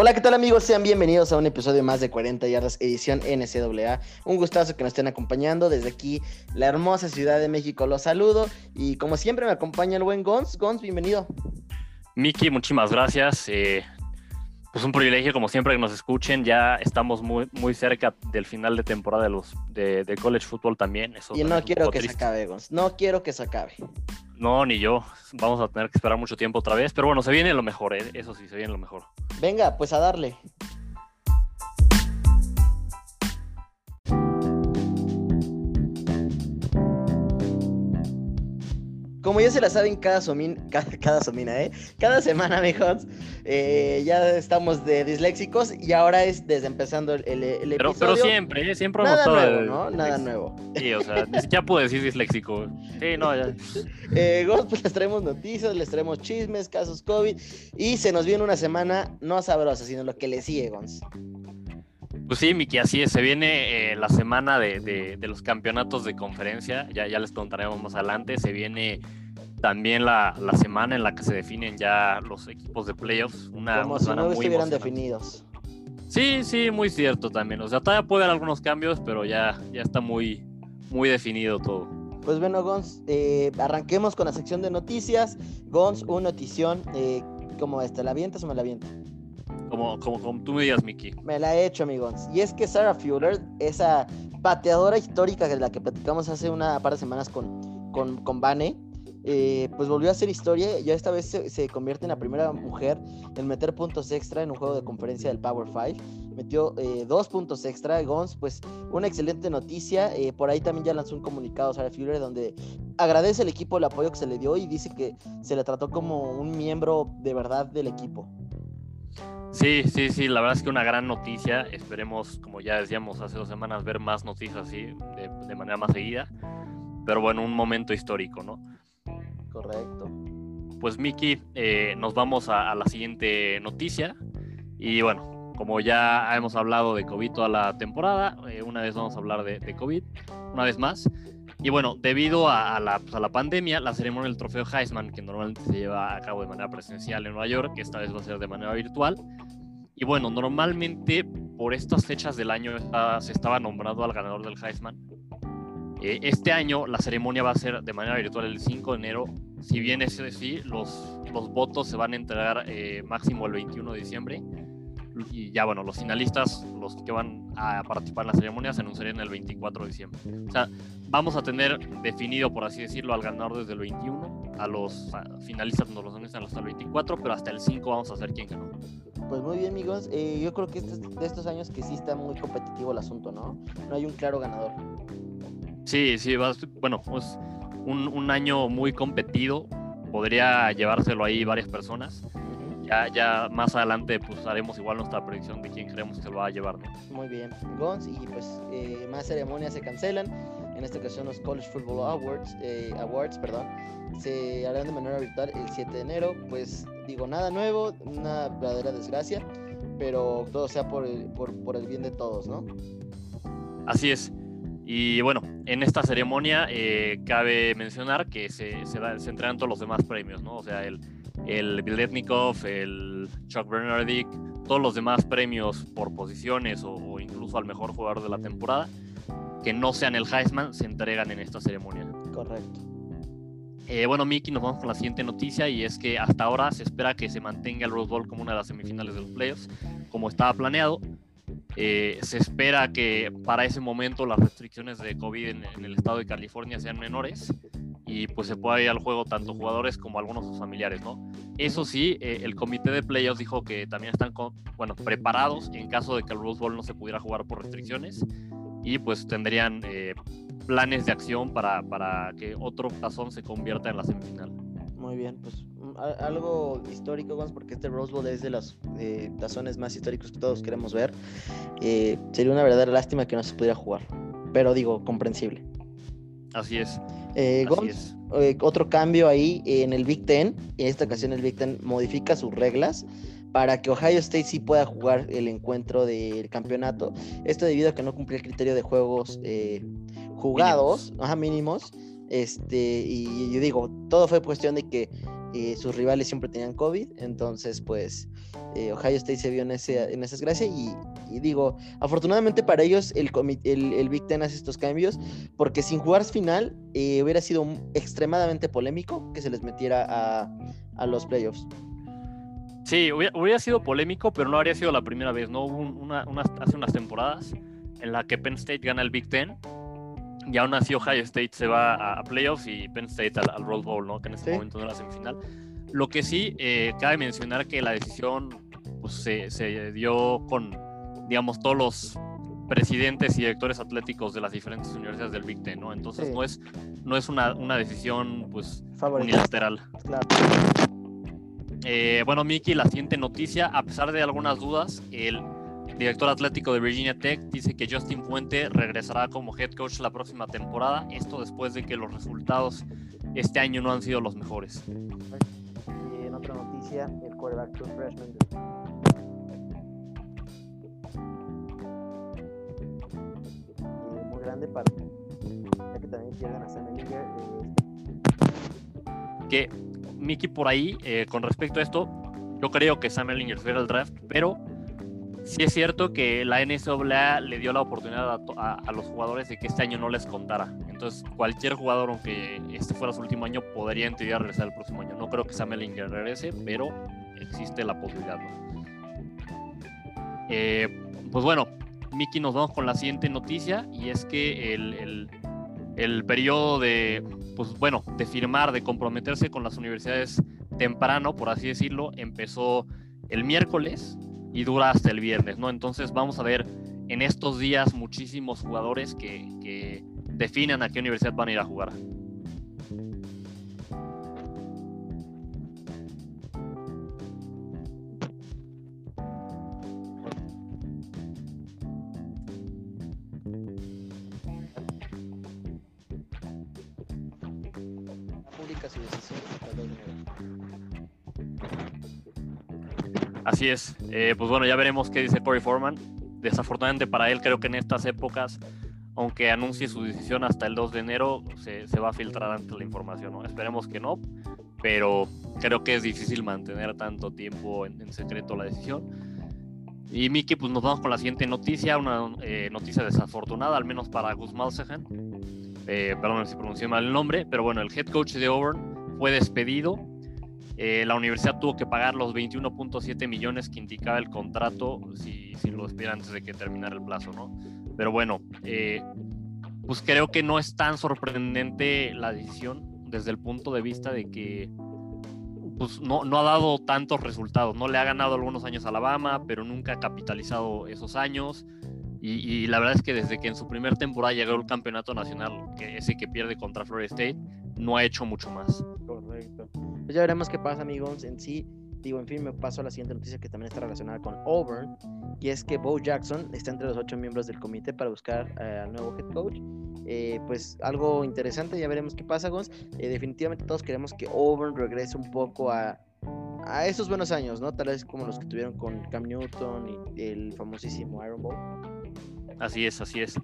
Hola, ¿qué tal amigos? Sean bienvenidos a un episodio más de 40 yardas edición NCAA. Un gustazo que nos estén acompañando desde aquí, la hermosa Ciudad de México. Los saludo y como siempre me acompaña el buen Gons. Gons, bienvenido. Miki, muchísimas gracias. Eh, pues un privilegio como siempre que nos escuchen. Ya estamos muy, muy cerca del final de temporada de los de, college football también. Eso y no quiero que se acabe, Gons. No quiero que se acabe. No, ni yo. Vamos a tener que esperar mucho tiempo otra vez. Pero bueno, se viene lo mejor, ¿eh? eso sí, se viene lo mejor. Venga, pues a darle. Como ya se la saben, cada, cada, somina, ¿eh? Cada semana, amigos, eh, ya estamos de disléxicos y ahora es desde empezando el, el, pero, episodio. Pero siempre, ¿eh? Siempre hemos Nada nuevo, ¿no? Nada nuevo. Sí, o sea, siquiera puedo decir disléxico. Sí, no, ya. Eh, pues les traemos noticias, les traemos chismes, casos COVID y se nos viene una semana no sabrosa, sino lo que le sigue, Gons. Pues sí, Miki, así es. Se viene eh, la semana de, los campeonatos de conferencia. Ya, ya les contaremos más adelante. Se viene también la, semana en la que se definen ya los equipos de playoffs. Una, Como si no estuvieran definidos. Sí, sí, muy cierto también. O sea, todavía puede haber algunos cambios, pero ya, ya está muy, muy definido todo. Pues bueno, Gons, eh, arranquemos con la sección de noticias. Gons, una notición. Eh, ¿Cómo este? ¿La avientas o me la avientas? Como, como, tú me digas, Mickey. Me la he hecho, amigos. Y es que Sarah Fuller, esa pateadora histórica de la que platicamos hace una par de semanas con, con, con Bane, eh, pues volvió a hacer historia. Ya esta vez se, convierte en la primera mujer en meter puntos extra en un juego de conferencia del Power 5. Metió eh, dos puntos extra. Gons, pues una excelente noticia. Eh, por ahí también ya lanzó un comunicado Sarah Fuller donde agradece al equipo el apoyo que se le dio y dice que se le trató como un miembro de verdad del equipo. Sí, sí, sí, la verdad es que una gran noticia. Esperemos, como ya decíamos hace dos semanas, ver más noticias así de, manera más seguida. Pero bueno, un momento histórico, ¿no? Correcto. Pues Miki, eh, nos vamos a, la siguiente noticia. Y bueno, como ya hemos hablado de COVID toda la temporada, eh, una vez vamos a hablar de, de COVID, una vez más. Y bueno, debido a, la, pues, a, la, pandemia, la ceremonia del trofeo Heisman, que normalmente se lleva a cabo de manera presencial en Nueva York, que esta vez va a ser de manera virtual. Y bueno, normalmente por estas fechas del año se estaba nombrando al ganador del Heisman. Eh, este año la ceremonia va a ser de manera virtual el 5 de enero. Si bien es así, los, los votos se van a entregar eh, máximo el 21 de diciembre y ya bueno, los finalistas, los que van a participar en la ceremonia, se anunciarían el 24 de diciembre. O sea, vamos a tener definido, por así decirlo, al ganador desde el 21, a los finalistas nos los anuncian hasta el 24, pero hasta el 5 vamos a saber quién ganó. Pues muy bien, amigos. Eh, yo creo que este de estos años que sí está muy competitivo el asunto, ¿no? No hay un claro ganador. Sí, sí, va, bueno, pues un, un año muy competido. Podría llevárselo ahí varias personas ya, más adelante pues haremos igual nuestra predicción de quién creemos que lo va a llevar. Muy bien, Gons, y pues eh, más ceremonias se cancelan. En esta ocasión los College Football Awards, eh, Awards perdón, se harán de manera virtual el 7 de enero. Pues digo, nada nuevo, una verdadera desgracia, pero todo sea por el, por, el bien de todos, ¿no? Así es. Y bueno, en esta ceremonia eh, cabe mencionar que se, se, se entregan todos los demás premios, ¿no? O sea, el, el Biletnikov, el Chuck Bernardick, todos los demás premios por posiciones o, incluso al mejor jugador de la temporada, que no sean el Heisman, se entregan en esta ceremonia. Correcto. Eh, bueno, Miki, nos vamos con la siguiente noticia y es que hasta ahora se espera que se mantenga el Rose Bowl como una de las semifinales de los playoffs, como estaba planeado. Eh, se espera que para ese momento las restricciones de COVID en el estado de California sean menores y pues se puede ir al juego tanto jugadores como algunos sus familiares, ¿no? Eso sí, eh, el comité de playoffs dijo que también están, bueno, preparados en caso de que el Rose Bowl no se pudiera jugar por restricciones y pues tendrían eh, planes de acción para, para que otro tazón se convierta en la semifinal. Muy bien, pues mm, algo histórico, porque este Rose Bowl es de los eh, tazones más históricos que todos queremos ver. sería una verdadera lástima que no se pudiera jugar, pero digo, comprensible. Así es. Eh, eh, otro cambio ahí en el Big Ten. En esta ocasión el Big Ten modifica sus reglas para que Ohio State sí pueda jugar el encuentro del campeonato. Esto debido a que no cumplía el criterio de juegos eh, jugados, mínimos. Este, y yo digo, todo fue cuestión de que eh, sus rivales siempre tenían COVID, entonces pues eh, Ohio State se vio en, ese, en esa desgracia y, digo, afortunadamente para ellos el, el, Big Ten hace estos cambios porque sin jugar final eh, hubiera sido extremadamente polémico que se les metiera a, a los playoffs. Sí, hubiera, sido polémico, pero no habría sido la primera vez, ¿no? Hubo una, hace unas temporadas en la que Penn State gana el Big Ten y aún así Ohio State se va a, playoffs y Penn State al, Rose Bowl, ¿no? Que en este momento no era semifinal. Lo que sí, eh, cabe mencionar que la decisión pues, se, se, dio con, digamos, todos los presidentes y directores atléticos de las diferentes universidades del Big Ten, ¿no? Entonces no es, no es una, una decisión, pues, unilateral. Claro. Eh, bueno, Miki, la siguiente noticia, a pesar de algunas dudas, el director atlético de Virginia Tech dice que Justin Fuente regresará como head coach la próxima temporada, esto después de que los resultados este año no han sido los mejores. Otra noticia, el quarterback freshman muy grande para ya que también pierden a Sam Ellinger. Que Mickey por ahí, eh, con respecto a esto, yo creo que Sam Ellinger fuera el draft, pero sí es cierto que la NCAA le dio la oportunidad a, los jugadores de que este año no les contara. Entonces, cualquier jugador, aunque este fuera su último año, podría en teoría regresar el próximo año. No creo que Sam Ellinger regrese, pero existe la posibilidad. Eh, pues bueno, Mickey, nos vamos con la siguiente noticia y es que el, el, el periodo de pues bueno, de firmar, de comprometerse con las universidades temprano, por así decirlo, empezó el miércoles y dura hasta el viernes, ¿no? Entonces vamos a ver en estos días muchísimos jugadores que, que definan a qué universidad van a ir a jugar. Así es. Eh, pues bueno, ya veremos qué dice Corey Foreman. Desafortunadamente para él, creo que en estas épocas, aunque anuncie su decisión hasta el 2 de enero, se, va a filtrar antes la información. Esperemos que no, pero creo que es difícil mantener tanto tiempo en, secreto la decisión. Y Miki, pues nos vamos con la siguiente noticia, una eh, noticia desafortunada, al menos para Gus Malzehan. Eh, perdón si pronuncié mal el nombre, pero bueno, el head coach de Auburn fue despedido eh, la universidad tuvo que pagar los 21.7 millones que indicaba el contrato si, si lo despidieran antes de que terminara el plazo, ¿no? Pero bueno, eh, pues creo que no es tan sorprendente la decisión desde el punto de vista de que pues no, no ha dado tantos resultados, no le ha ganado algunos años a Alabama, pero nunca ha capitalizado esos años. Y, y, la verdad es que desde que en su primer temporada llegó el campeonato nacional, ese que pierde contra Florida State, no ha hecho mucho más. Correcto. Pues ya veremos qué pasa, amigos. En sí, digo, en fin, me paso a la siguiente noticia que también está relacionada con Auburn, y es que Bo Jackson está entre los ocho miembros del comité para buscar eh, al nuevo head coach. Eh, pues algo interesante, ya veremos qué pasa, Gons. Eh, definitivamente todos queremos que Auburn regrese un poco a, a esos buenos años, ¿no? Tal vez como los que tuvieron con Cam Newton y el famosísimo Iron Bowl. Así es, así es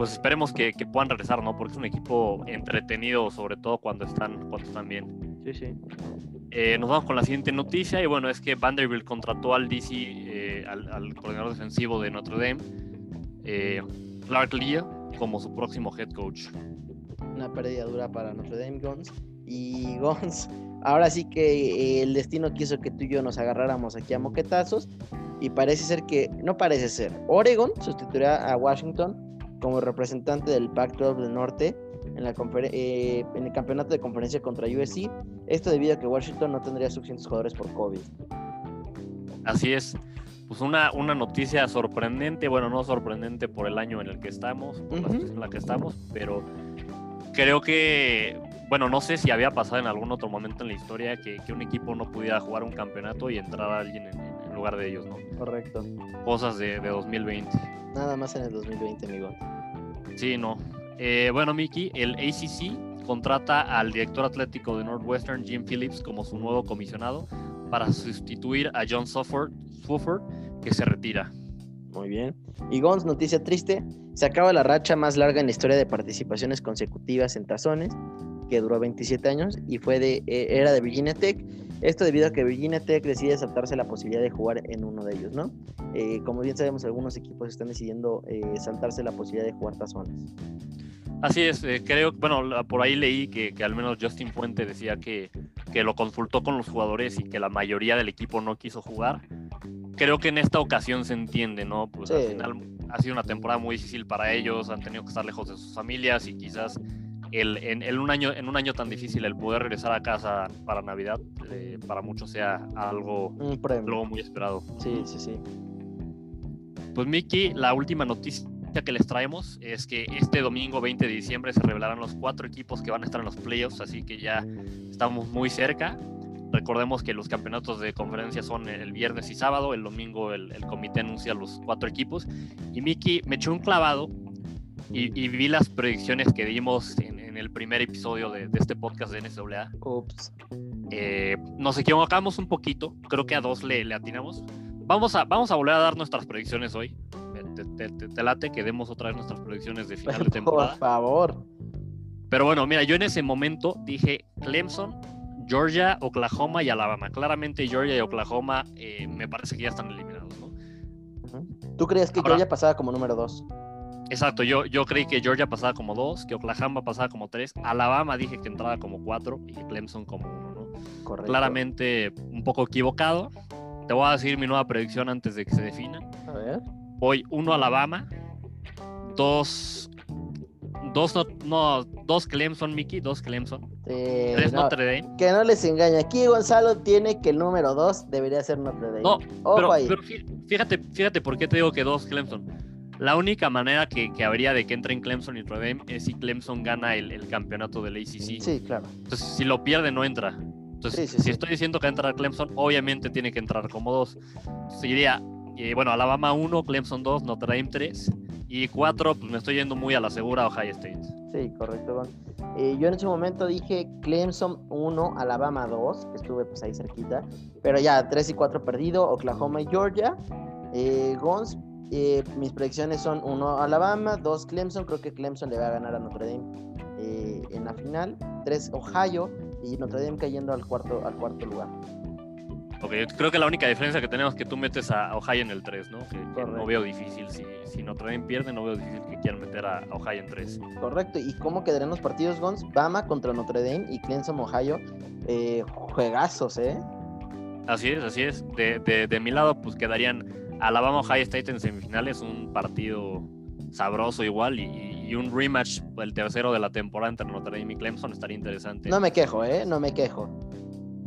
pues esperemos que, puedan regresar, ¿no? Porque es un equipo entretenido, sobre todo cuando están, cuando están bien. Sí, sí. Eh, nos vamos con la siguiente noticia y bueno, es que Vanderbilt contrató al DC, eh, al, coordinador defensivo de Notre Dame, eh, Clark Lee, como su próximo head coach. Una pérdida dura para Notre Dame, Gons. Y Gons, ahora sí que el destino quiso que tú y yo nos agarráramos aquí a moquetazos y parece ser que, no parece ser, Oregon sustituirá a Washington como representante del Pac-12 del Norte en, la eh, en el campeonato de conferencia contra USC. Esto debido a que Washington no tendría suficientes jugadores por COVID. Así es. Pues una, una noticia sorprendente, bueno, no sorprendente por el año en el que estamos, por la situación en la que estamos, pero creo que, bueno, no sé si había pasado en algún otro momento en la historia que, que un equipo no pudiera jugar un campeonato y entrar a alguien en, lugar de ellos, ¿no? Correcto. Cosas de, de 2020. Nada más en el 2020, amigo. Sí, no. Eh, bueno, Mickey, el ACC contrata al director atlético de Northwestern, Jim Phillips, como su nuevo comisionado para sustituir a John Swofford, que se retira. Muy bien. Y Gons, noticia triste, se acaba la racha más larga en la historia de participaciones consecutivas en tazones, que duró 27 años y fue de eh, era de Virginia Tech. Esto debido a que Virginia Tech decide saltarse la posibilidad de jugar en uno de ellos, ¿no? Eh, como bien sabemos, algunos equipos están decidiendo eh, saltarse la posibilidad de jugar tazones. Así es, creo, bueno, por ahí leí que, que, al menos Justin Fuente decía que, que lo consultó con los jugadores y que la mayoría del equipo no quiso jugar creo que en esta ocasión se entiende, ¿no? Pues al final ha sido una temporada muy difícil para ellos, han tenido que estar lejos de sus familias y quizás el, en, un año, en un año tan difícil el poder regresar a casa para Navidad eh, para muchos sea algo, algo muy esperado. Sí, sí, sí. Pues Miki, la última noticia que les traemos es que este domingo 20 de diciembre se revelarán los cuatro equipos que van a estar en los playoffs, así que ya estamos muy cerca. Recordemos que los campeonatos de conferencia son el viernes y sábado, el domingo el, comité anuncia los cuatro equipos. Y Miki me echó un clavado y, vi las predicciones que dimos el primer episodio de, este podcast de NCAA. Ups. Eh, nos equivocamos un poquito, creo que a dos le, le, atinamos. Vamos a, vamos a volver a dar nuestras predicciones hoy. Te, late que demos otra vez nuestras predicciones de final de temporada. Por favor. Pero bueno, mira, yo en ese momento dije Clemson Georgia, Oklahoma y Alabama. Claramente Georgia y Oklahoma eh, me parece que ya están eliminados, ¿no? ¿Tú creías que Georgia pasaba como número dos? Exacto, yo, yo creí que Georgia pasaba como dos, que Oklahoma pasaba como tres, Alabama dije que entraba como cuatro y Clemson como uno, ¿no? Correcto. Claramente un poco equivocado. Te voy a decir mi nueva predicción antes de que se defina. A ver. Voy uno Alabama, dos Dos, no, dos Clemson, Mickey, dos Clemson. tres Notre Dame. Que no les engañe. Aquí Gonzalo tiene que el número dos debería ser Notre Dame. No, pero, fíjate, fíjate por qué te digo que dos Clemson. La única manera que, que, habría de que entren Clemson y Notre Dame es si Clemson gana el, campeonato del ACC. Sí, claro. Entonces, si lo pierde, no entra. Entonces, si estoy diciendo que entra Clemson, obviamente tiene que entrar como dos. Sería, eh, bueno, Alabama 1, Clemson 2, Notre Dame 3 y cuatro, pues me estoy yendo muy a la segura Ohio State. Sí, correcto, eh, yo en ese momento dije Clemson 1, Alabama 2, que estuve pues ahí cerquita. Pero ya 3 y 4 perdido, Oklahoma y Georgia. Eh, Gons, eh, mis predicciones son 1 Alabama, 2 Clemson. Creo que Clemson le va a ganar a Notre Dame eh, en la final. 3 Ohio y Notre Dame cayendo al cuarto, al cuarto lugar. Ok, creo que la única diferencia que tenemos es que tú metes a Ohio en el 3, ¿no? Que, no veo difícil. Si, si Notre Dame pierde, no veo difícil que quieran meter a, Ohio en 3. Correcto. ¿Y cómo quedarían los partidos, Gons? Bama contra Notre Dame y Clemson, Ohio. Eh, juegazos, ¿eh? Así es, así es. De, de, de mi lado, pues quedarían Alabama, Ohio State en semifinales. Un partido sabroso igual y, y, un rematch, el tercero de la temporada entre Notre Dame y Clemson estaría interesante. No me quejo, ¿eh? No me quejo.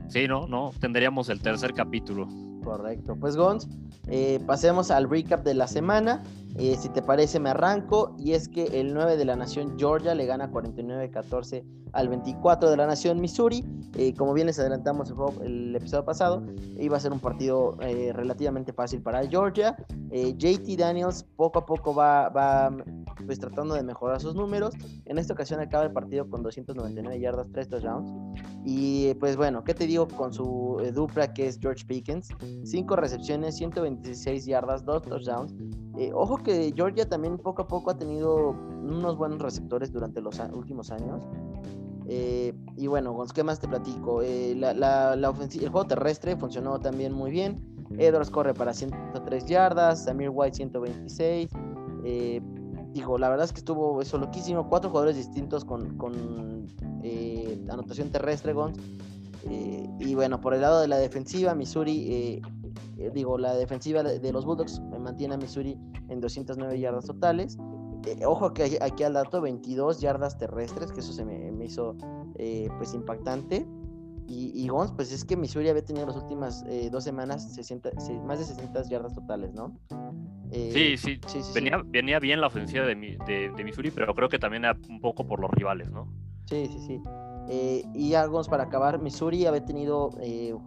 Sí, no, no, tendríamos el tercer capítulo. Correcto. Pues Gons, eh, pasemos al recap de la semana. Eh, si te parece, me arranco. Y es que el 9 de la Nación Georgia le gana 49-14 al 24 de la Nación Missouri. Eh, como bien les adelantamos el, episodio pasado, iba a ser un partido relativamente fácil para Georgia. JT Daniels poco a poco va, pues, tratando de mejorar sus números. En esta ocasión acaba el partido con 299 yardas, 3 touchdowns. Y pues bueno, ¿qué te digo con su dupla que es George Pickens? 5 recepciones, 126 yardas, 2 touchdowns. Eh, ojo que Georgia también poco a poco ha tenido unos buenos receptores durante los últimos años. Eh, y bueno, ¿qué más te platico? Eh, la, la, el juego terrestre funcionó también muy bien. Edwards corre para 103 yardas, Samir White 126. digo, la verdad es que estuvo eso loquísimo. Cuatro jugadores distintos con, con anotación terrestre, Gons. y bueno, por el lado de la defensiva, Missouri eh, digo, la defensiva de, los Bulldogs mantiene a Missouri en 209 yardas totales. Eh, ojo que aquí al dato, 22 yardas terrestres, que eso se me, hizo eh, pues impactante. Y, y Gons, pues es que Missouri había tenido las últimas dos semanas más de 60 yardas totales, ¿no? Sí, sí, venía, venía, bien la ofensiva de, de, Missouri, pero creo que también era un poco por los rivales, ¿no? Sí, sí, sí. y ya, Gons, para acabar, Missouri había tenido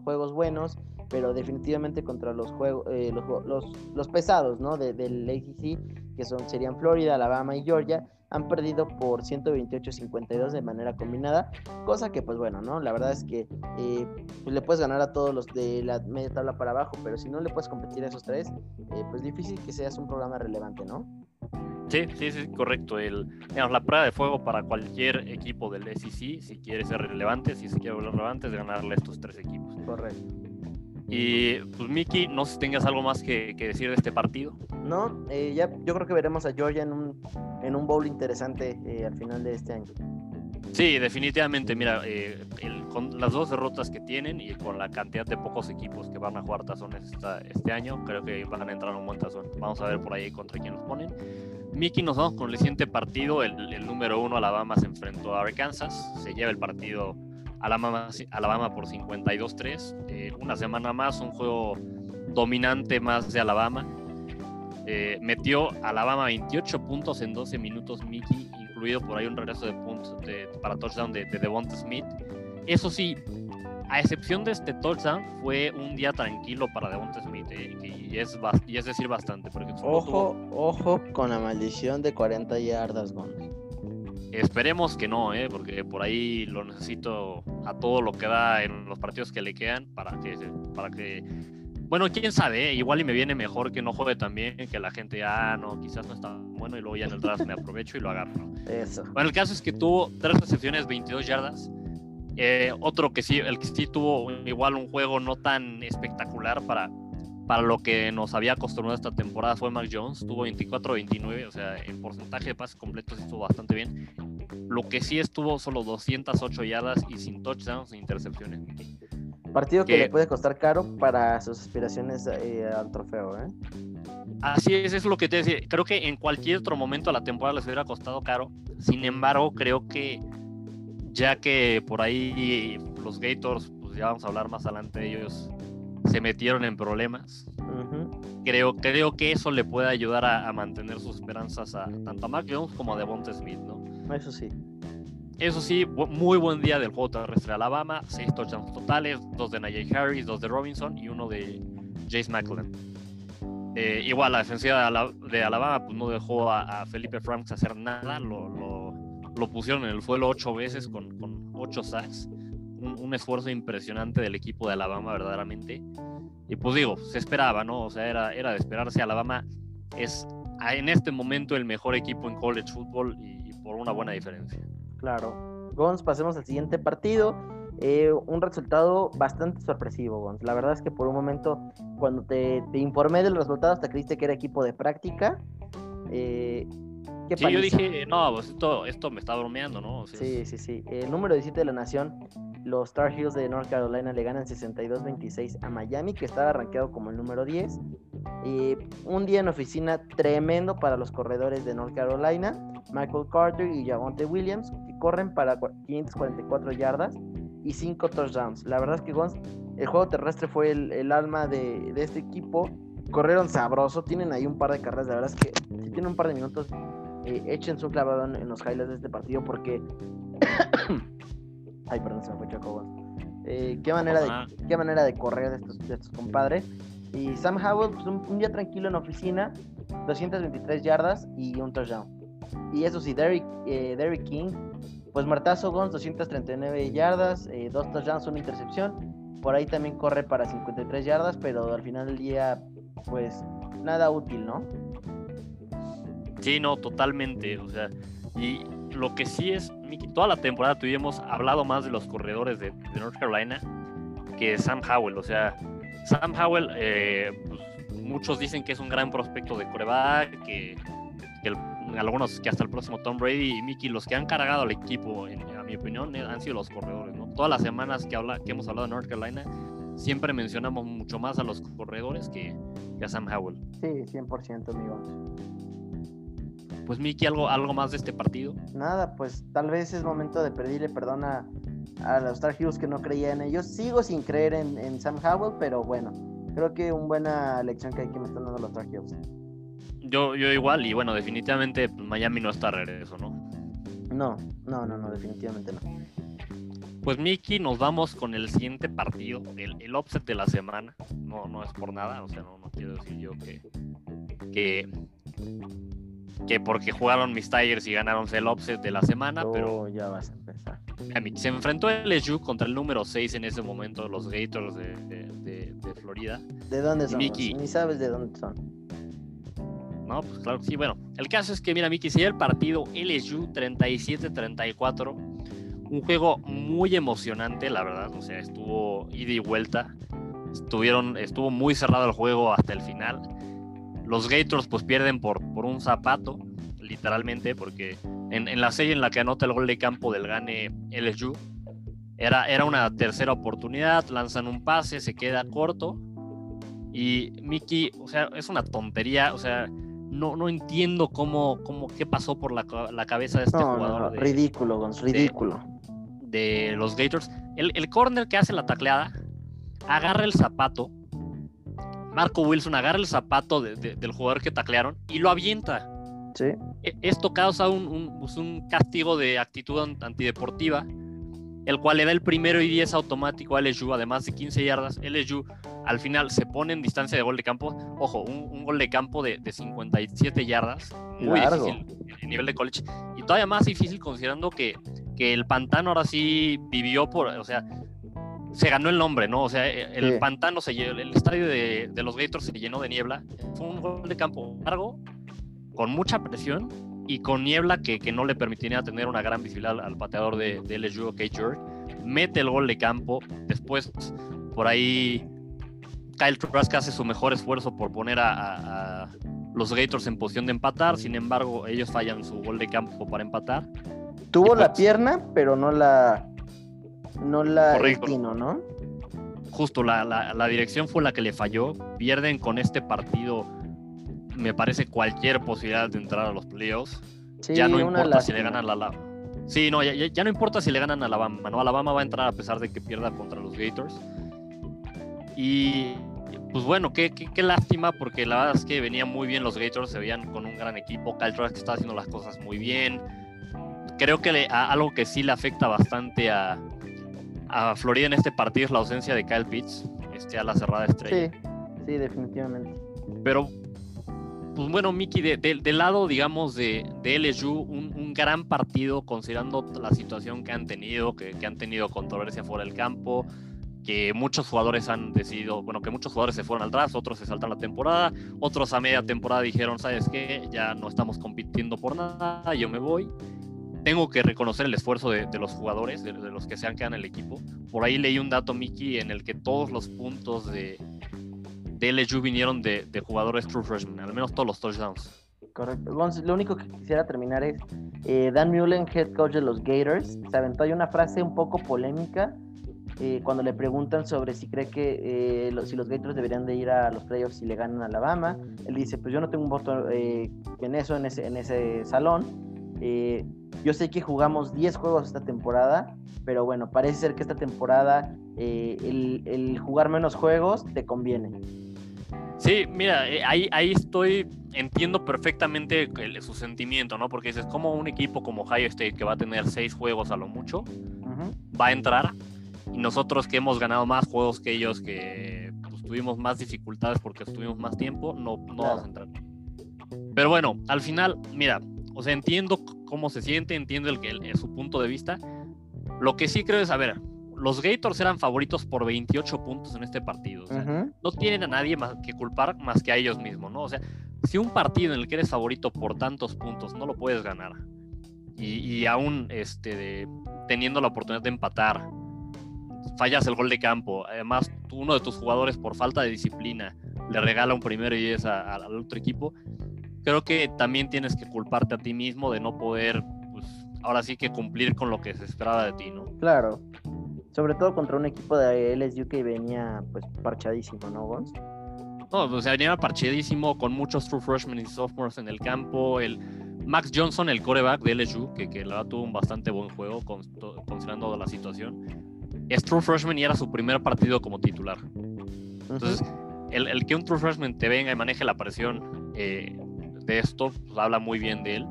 juegos buenos pero definitivamente contra los juegos los, los, los, pesados ¿no? del ACC, que son, serían Florida, Alabama y Georgia, han perdido por 128-52 de manera combinada, cosa que pues bueno, ¿no? La verdad es que eh, pues, le puedes ganar a todos los de la media tabla para abajo, pero si no le puedes competir a esos tres, eh, pues difícil que seas un programa relevante, ¿no? Sí, sí, sí, correcto. El, digamos, la prueba de fuego para cualquier equipo del SEC, si quiere ser relevante, si se quiere volver relevante, es ganarle a estos tres equipos. Correcto. Y pues Miki, no sé si tengas algo más que, decir de este partido. No, eh, ya yo creo que veremos a Georgia en un, en un bowl interesante eh, al final de este año. Sí, definitivamente. Mira, eh, con las dos derrotas que tienen y con la cantidad de pocos equipos que van a jugar tazones este año, creo que van a entrar en un buen tazón. Vamos a ver por ahí contra quién los ponen. Miki, nos vamos con el siguiente partido. El, el número uno, Alabama, se enfrentó a Arkansas. Se lleva el partido Alabama, Alabama por 52-3. Eh, una semana más, un juego dominante más de Alabama. Eh, metió Alabama 28 puntos en 12 minutos, Mickey, incluido por ahí un regreso de puntos para touchdown de, de Devonta Smith. Eso sí, a excepción de este touchdown, fue un día tranquilo para Devonta Smith, eh, y, es, y es decir bastante. Porque ojo, ojo con la maldición de 40 yardas, Esperemos que no, ¿eh? porque por ahí lo necesito a todo lo que da en los partidos que le quedan para que, para que bueno, quién sabe, ¿eh? igual y me viene mejor que no juegue también, que la gente, ah, no, quizás no está bueno y luego ya en el draft me aprovecho y lo agarro. Eso. Bueno, el caso es que tuvo tres recepciones, 22 yardas. Eh, otro que sí, el que sí tuvo igual un juego no tan espectacular para, para lo que nos había acostumbrado esta temporada fue Mac Jones, tuvo 24-29, o sea, en porcentaje de pases completos estuvo bastante bien. Lo que sí estuvo solo 208 yardas y sin touchdowns ni intercepciones. Partido que, le puede costar caro para sus aspiraciones eh, al trofeo, ¿eh? Así es, es lo que te decía. Creo que en cualquier otro momento de la temporada les hubiera costado caro. Sin embargo, creo que ya que por ahí los Gators, pues ya vamos a hablar más adelante de ellos, se metieron en problemas. creo, creo que eso le puede ayudar a, mantener sus esperanzas a tanto a Mac Jones como a Devonta Smith, ¿no? Eso sí. Eso sí, muy buen día del juego terrestre de Alabama. Seis touchdowns totales, dos de Najee Harris, dos de Robinson y uno de Jace McClellan. Eh, igual la defensiva de Alabama pues, no dejó a, Felipe Franks hacer nada. Lo, lo, pusieron en el suelo ocho veces con, con ocho sacks un, esfuerzo impresionante del equipo de Alabama, verdaderamente. Y pues digo, se esperaba, ¿no? O sea, era, era de esperarse. Alabama es en este momento el mejor equipo en college football y, por una buena diferencia. Claro. Gons, pasemos al siguiente partido. Eh, un resultado bastante sorpresivo, Gons. La verdad es que por un momento, cuando te, te informé del resultado, hasta creíste que era equipo de práctica. Eh, sí, yo dije, no, pues esto, esto me está bromeando, ¿no? sí, sí, sí. El número 17 de la nación los Star Heels de North Carolina le ganan 62-26 a Miami, que estaba rankeado como el número 10. Y un día en oficina tremendo para los corredores de North Carolina, Michael Carter y Javonte Williams, que corren para 544 yardas y 5 touchdowns. La verdad es que el juego terrestre fue el, alma de, este equipo. Corrieron sabroso, tienen ahí un par de carreras. La verdad es que si tienen un par de minutos, eh, echen su clavado en los highlights de este partido porque Ay, perdón, se me fue Choco. Eh, ¿qué, manera de, ¿Qué manera de correr de estos, de estos compadres? Y Sam Howell, pues un, día tranquilo en oficina, 223 yardas y un touchdown. Y eso sí, Derrick, eh, King, pues Martazo Gons, 239 yardas, eh, dos touchdowns, una intercepción. Por ahí también corre para 53 yardas, pero al final del día, pues nada útil, ¿no? Sí, no, totalmente. O sea, y lo que sí es, Miki, toda la temporada tuvimos hablado más de los corredores de, North Carolina que Sam Howell. O sea, Sam Howell, eh, pues, muchos dicen que es un gran prospecto de coreback, que, algunos que hasta el próximo Tom Brady y Mickey, los que han cargado al equipo, en, a mi opinión, eh, han sido los corredores. ¿no? Todas las semanas que, habla, que hemos hablado de North Carolina, siempre mencionamos mucho más a los corredores que, que a Sam Howell. Sí, 100%, amigos. Pues Miki, ¿algo, ¿algo más de este partido? Nada, pues tal vez es momento de pedirle perdón a, los Star Heroes que no creían en ellos. Sigo sin creer en, Sam Howell, pero bueno, creo que una buena lección que hay que me están dando los Star Heroes. Yo, yo igual, y bueno, definitivamente pues, Miami no está regreso, ¿no? No, no, no, no, definitivamente no. Pues Miki, nos vamos con el siguiente partido, el, el offset de la semana. No, no es por nada, o sea, no, no quiero decir yo que, que que porque jugaron mis Tigers y ganaron el upset de la semana, pero Oh, ya vas a empezar. se enfrentó el LSU contra el número 6 en ese momento, los Gators de, de- de- de Florida. ¿De dónde son? Mickey. Ni sabes de dónde son. No, pues claro que sí. Bueno, el caso es que, mira, Miki, si el partido LSU 37-34, un juego muy emocionante, la verdad. O sea, estuvo ida y vuelta. Estuvieron, estuvo muy cerrado el juego hasta el final. Los Gators, pues pierden por, por un zapato, literalmente, porque en, en la serie en la que anota el gol de campo del gane LSU, era, era una tercera oportunidad, lanzan un pase, se queda corto. Y Mickey, o sea, es una tontería, o sea, no, no entiendo cómo, cómo, qué pasó por la, la cabeza de este No, jugador no, de, ridículo, Gonz, ridículo. de los Gators. El, el corner que hace la tacleada, agarra el zapato. Marco Wilson agarra el zapato de- de- del jugador que taclearon y lo avienta. Sí. E- Esto causa un, un- pues, un castigo de actitud an- antideportiva, el cual le da el primero y 10 automático a LSU, además de 15 yardas. LSU al final se pone en distancia de gol de campo. Ojo, un, un gol de campo de, de 57 yardas, muy Largo. difícil en nivel de college. Y todavía más difícil considerando que, que el pantano ahora sí vivió por, o sea, se ganó el nombre, ¿no? O sea, el Sí. pantano, se llenó, el estadio de, de los Gators se llenó de niebla. Fue un gol de campo largo, con mucha presión y con niebla que, que no le permitiría tener una gran visibilidad al, pateador de, de LSU, Kate George. Mete el gol de campo. Después, por ahí, Kyle Trask hace su mejor esfuerzo por poner a, a- a los Gators en posición de empatar. Sin embargo, ellos fallan su gol de campo para empatar. Tuvo la pues- pierna, pero no la. No la. Correcto. tino, ¿no? justo la, la- la dirección fue la que le falló. Pierden con este partido, me parece, cualquier posibilidad de entrar a los playoffs. Sí, ya no importa si le ganan a Alabama. Sí, no, ya, ya- ya no importa si le ganan a Alabama, ¿no? Alabama va a entrar a pesar de que pierda contra los Gators. Y pues bueno, qué, qué, qué lástima, porque la verdad es que venían muy bien los Gators, se veían con un gran equipo. Kyle Trask está haciendo las cosas muy bien. Creo que le- a- algo que sí le afecta bastante a, a Florida en este partido es la ausencia de Kyle Pitts, este a la cerrada estrella. Sí, sí, definitivamente. Pero, pues bueno, Miki, de- de- del lado, digamos, de, de LSU, un, un gran partido considerando la situación que han tenido, que, que han tenido controversia fuera del campo, que muchos jugadores han decidido, bueno, que muchos jugadores se fueron al draft, otros se saltan la temporada, otros a media temporada dijeron, ¿sabes qué? Ya no estamos compitiendo por nada, yo me voy. Tengo que reconocer el esfuerzo de, los jugadores, de, de los que se han quedado en el equipo. Por ahí leí un dato, Miki, en el que todos los puntos de, de LSU vinieron de, jugadores true freshmen, al menos todos los touchdowns. Correcto. Lo único que quisiera terminar es eh, Dan Mullen, head coach de los Gators, se aventó ahí una frase un poco polémica eh, cuando le preguntan sobre si cree que eh, lo- si los Gators deberían de ir a los playoffs si le ganan a Alabama. Él dice, pues yo no tengo un voto eh, en eso, en ese, en ese salón. Eh, yo sé que jugamos 10 juegos esta temporada, pero bueno, parece ser que esta temporada eh, el, el jugar menos juegos te conviene. Sí, mira, eh, ahí, ahí estoy, entiendo perfectamente el- su sentimiento, ¿no? Porque dices, como un equipo como Ohio State que va a tener seis juegos a lo mucho, va a entrar, y nosotros que hemos ganado más juegos que ellos, que pues, tuvimos más dificultades porque tuvimos más tiempo, no, no Claro. vamos a entrar. Pero bueno, al final, mira, o sea, entiendo cómo se siente, entiendo el, el- su punto de vista. Lo que sí creo es, a ver, los Gators eran favoritos por 28 puntos en este partido. o sea, Ujú. no tienen a nadie más que culpar más que a ellos mismos, ¿no? O sea, si un partido en el que eres favorito por tantos puntos no lo puedes ganar y, y aún este, de- teniendo la oportunidad de empatar, fallas el gol de campo, además uno de tus jugadores por falta de disciplina le regala un primero y a- al otro equipo, creo que también tienes que culparte a ti mismo de no poder, pues ahora sí que cumplir con lo que se esperaba de ti, ¿no? Claro. Sobre todo contra un equipo de LSU que venía pues parchadísimo, ¿no, Gonz? No, o sea, venía parchadísimo con muchos true freshmen y sophomores en el campo. El Max Johnson, el coreback de LSU, que, que la verdad tuvo un bastante buen juego con- to- considerando la situación. Es true freshman y era su primer partido como titular. Entonces, el, el que un true freshman te venga y maneje la presión eh, de esto, pues, habla muy bien de él.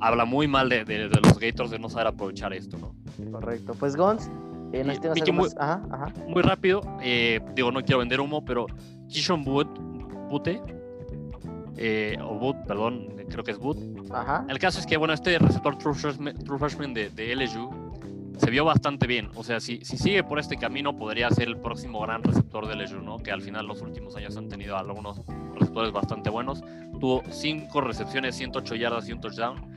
Habla muy mal de, de- de los Gators de no saber aprovechar esto, ¿no? Correcto. Pues Gonz, eh, nos Y- muy-? Ajá, ajá. muy rápido, eh, digo, no quiero vender humo, pero Kishon Wood, Bute, eh, o Wood, perdón, creo que es Boot. Ajá. El caso es que, bueno, este receptor true freshman, true freshman de, de, LSU se vio bastante bien. O sea, si, si, sigue por este camino, podría ser el próximo gran receptor de LSU, ¿no? Que al final los últimos años han tenido algunos receptores bastante buenos. Tuvo 5 recepciones, 108 yardas y un touchdown.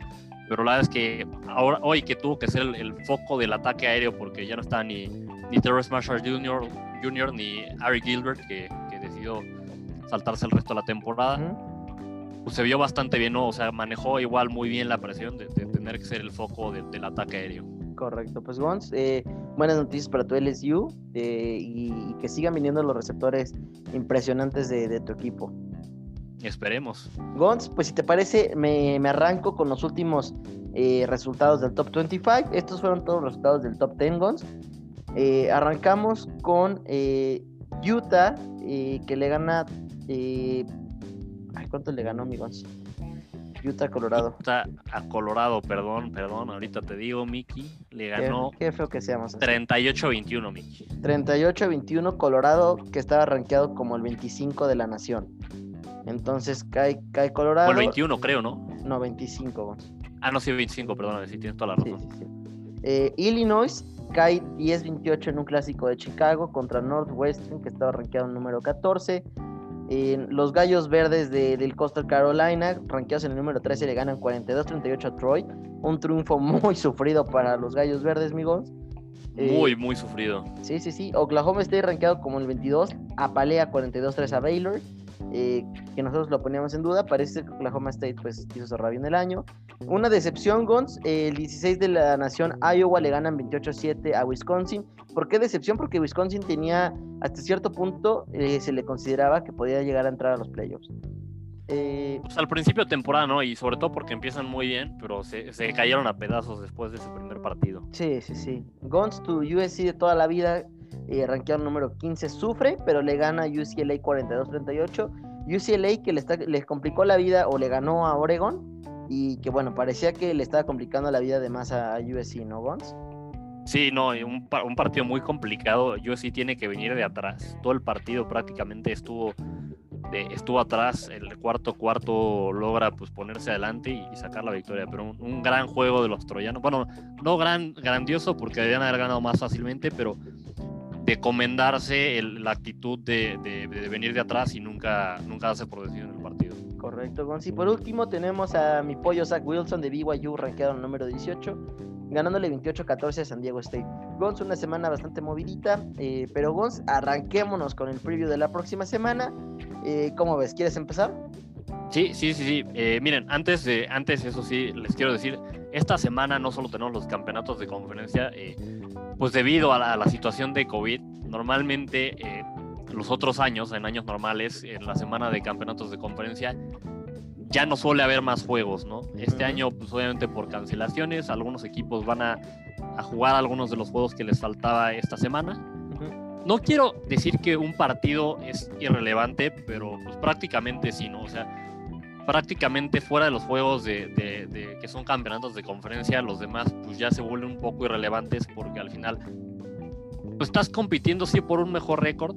Pero la verdad es que ahora, hoy que tuvo que ser el, el foco del ataque aéreo, porque ya no está ni, ni Terrence Marshall Jr., Jr. ni Ari Gilbert, que, que decidió saltarse el resto de la temporada. Pues se vio bastante bien, ¿no? O sea, manejó igual muy bien la presión de, de tener que ser el foco de, del ataque aéreo. Correcto, pues Gons, eh, buenas noticias para tu LSU eh, y, y, que sigan viniendo los receptores impresionantes de, de tu equipo. Esperemos. Gons, pues si te parece, me, me arranco con los últimos eh, resultados del top 25. Estos fueron todos los resultados del top 10, Gons. Eh, arrancamos con Utah, que le gana. Ay, ¿Cuánto le ganó, mi Gons? Utah, Colorado. Utah a Colorado, perdón, perdón. Ahorita te digo, Mickey. Le ganó. Qué, qué feo que seamos. 38-21, Mickey. 38-21, Colorado, que estaba rankeado como el 25 de la nación. Entonces cae, cae Colorado. O el 21, creo, ¿no? No, 25. Bueno. Ah, no, sí, 25, perdón, sí, tienes toda la razón. Sí, sí, sí. Eh, Illinois cae 10-28 en un clásico de Chicago contra Northwestern, que estaba rankeado en número 14. Eh, los Gallos Verdes de, del Coastal Carolina, rankeados en el número 13, le ganan 42-38 a Troy. Un triunfo muy sufrido para los Gallos Verdes, amigos. Muy, eh, muy sufrido. Sí, sí, sí. Oklahoma State rankeado como el 22, apalea 42-3 a Baylor. Eh, que nosotros lo poníamos en duda. Parece que Oklahoma State pues hizo cerrar bien el año. Una decepción, Gons. El 16 de la nación Iowa le ganan 28-7 a Wisconsin. ¿Por qué decepción? Porque Wisconsin tenía, hasta cierto punto, eh, se le consideraba que podía llegar a entrar a los playoffs. Eh... Pues al principio de temporada, ¿no? Y sobre todo porque empiezan muy bien, pero se, se cayeron a pedazos después de ese primer partido. Sí, sí, sí. Gons, tu USC de toda la vida, eh, rankeado número 15, sufre, pero le gana a UCLA 42-38. UCLA que le, está, le complicó la vida o le ganó a Oregon y que bueno, parecía que le estaba complicando la vida de más a, USC, ¿no, Gons? Sí, no, un, partido muy complicado. USC tiene que venir de atrás. Todo el partido prácticamente estuvo, estuvo atrás. El cuarto cuarto logra pues ponerse adelante y, sacar la victoria. Pero un, gran juego de los troyanos. Bueno, no gran, grandioso porque debían haber ganado más fácilmente, pero de comendarse el, la actitud de, venir de atrás y nunca, nunca darse por partido. Correcto, Gonzi. Por último tenemos a mi pollo Zach Wilson de BYU, rankeado en el número 18, ganándole 28-14 a San Diego State. Gonz, una semana bastante movidita, eh, pero Gonz, arranquémonos con el preview de la próxima semana. Eh, ¿Cómo ves? ¿Quieres empezar? Sí, sí, sí, sí. Eh, miren, antes antes eso sí, les quiero decir, esta semana no solo tenemos los campeonatos de conferencia, eh, pues debido a la, a la, situación de COVID, normalmente eh, los otros años, en años normales, en la semana de campeonatos de conferencia, ya no suele haber más juegos, ¿no? Este año, pues obviamente por cancelaciones, algunos equipos van a, a jugar algunos de los juegos que les faltaba esta semana. No quiero decir que un partido es irrelevante, pero pues prácticamente sí, ¿no? O sea, prácticamente fuera de los juegos de, de, de, que son campeonatos de conferencia, los demás pues ya se vuelven un poco irrelevantes porque al final pues, estás compitiendo sí por un mejor récord,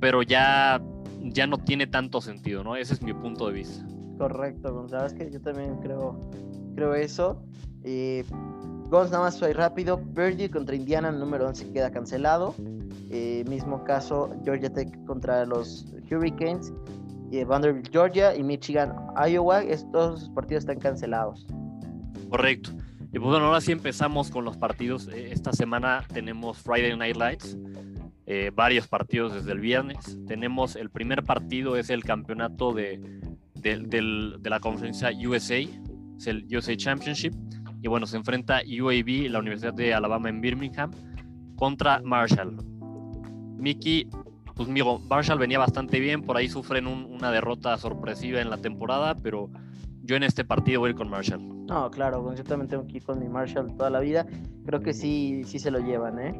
pero ya, ya no tiene tanto sentido, ¿no? Ese es mi punto de vista. Correcto, Gonzalo, es que yo también creo, creo eso. Eh, Gonz, nada más soy rápido. Purdue contra Indiana, el número 11 queda cancelado. Eh, mismo caso, Georgia Tech contra los Hurricanes eh, Vanderbilt, Georgia y Michigan, Iowa, estos partidos están cancelados. Correcto. Y pues bueno, ahora sí empezamos con los partidos. Esta semana tenemos Friday Night Lights, eh, varios partidos desde el viernes. Tenemos el primer partido, es el campeonato de, de, de, la conferencia USA, es el USA Championship. Y bueno, se enfrenta UAB, la Universidad de Alabama en Birmingham, contra Marshall. Mickey pues amigo, Marshall venía bastante bien, por ahí sufren un, una derrota sorpresiva en la temporada, pero yo en este partido voy a con Marshall. No, claro, yo tengo que con mi Marshall toda la vida. Creo que sí, sí se lo llevan, ¿eh?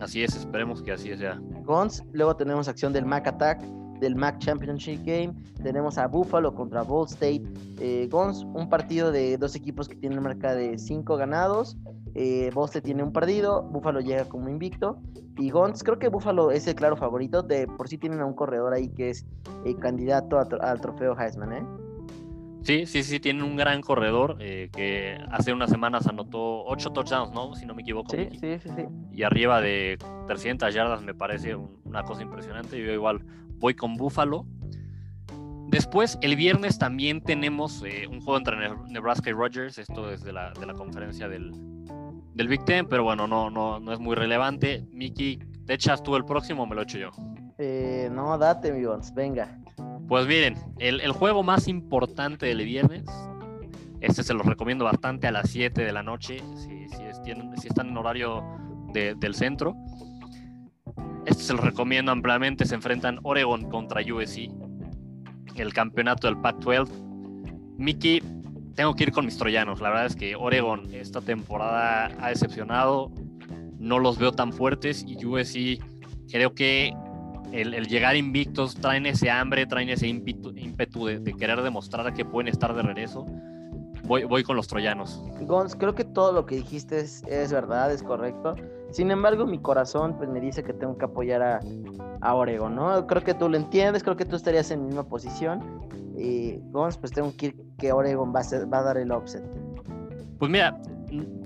Así es, esperemos que así sea. Gons, luego tenemos acción del Mac Attack del MAC Championship Game. Tenemos a Buffalo contra Ball State. Eh, un partido de dos equipos que tienen marca de cinco ganados. Eh, Ball State tiene un perdido, Buffalo llega como invicto. Y Gons, creo que Buffalo es el claro favorito. De por sí tienen a un corredor ahí que es eh, candidato al trofeo Heisman, ¿eh? Sí, sí, sí, tienen un gran corredor eh, que hace unas semanas anotó ocho touchdowns, ¿no? Si no me equivoco. Sí, sí, sí, sí. Y arriba de 300 yardas me parece una cosa impresionante. Yo igual voy con Buffalo. Después, el viernes también tenemos eh, un juego entre Nebraska y Rogers. Esto es de la, de la conferencia del, del, Big Ten, pero bueno, no, no, no es muy relevante. Miki, ¿te echas tú el próximo o me lo echo yo? Eh, no, date, amigos, venga. Pues miren, el, juego más importante del viernes, este se los recomiendo bastante a las 7 de la noche, si, si, están en horario del centro. Este se los recomiendo ampliamente, se enfrentan Oregon contra USC, el campeonato del Pac-12. Mickey, tengo que ir con mis troyanos, la verdad es que Oregon esta temporada ha decepcionado, no los veo tan fuertes y USC creo que el, llegar invictos, traen ese hambre, traen ese ímpetu, de, querer demostrar que pueden estar de regreso. Voy, voy con los troyanos. Gons, creo que todo lo que dijiste es, verdad, es correcto. Sin embargo, mi corazón pues, me dice que tengo que apoyar a, a Oregon, ¿no? Creo que tú lo entiendes, creo que tú estarías en mi misma posición. Y Gons, pues tengo que ir que Oregon va a, va a dar el offset. Pues mira,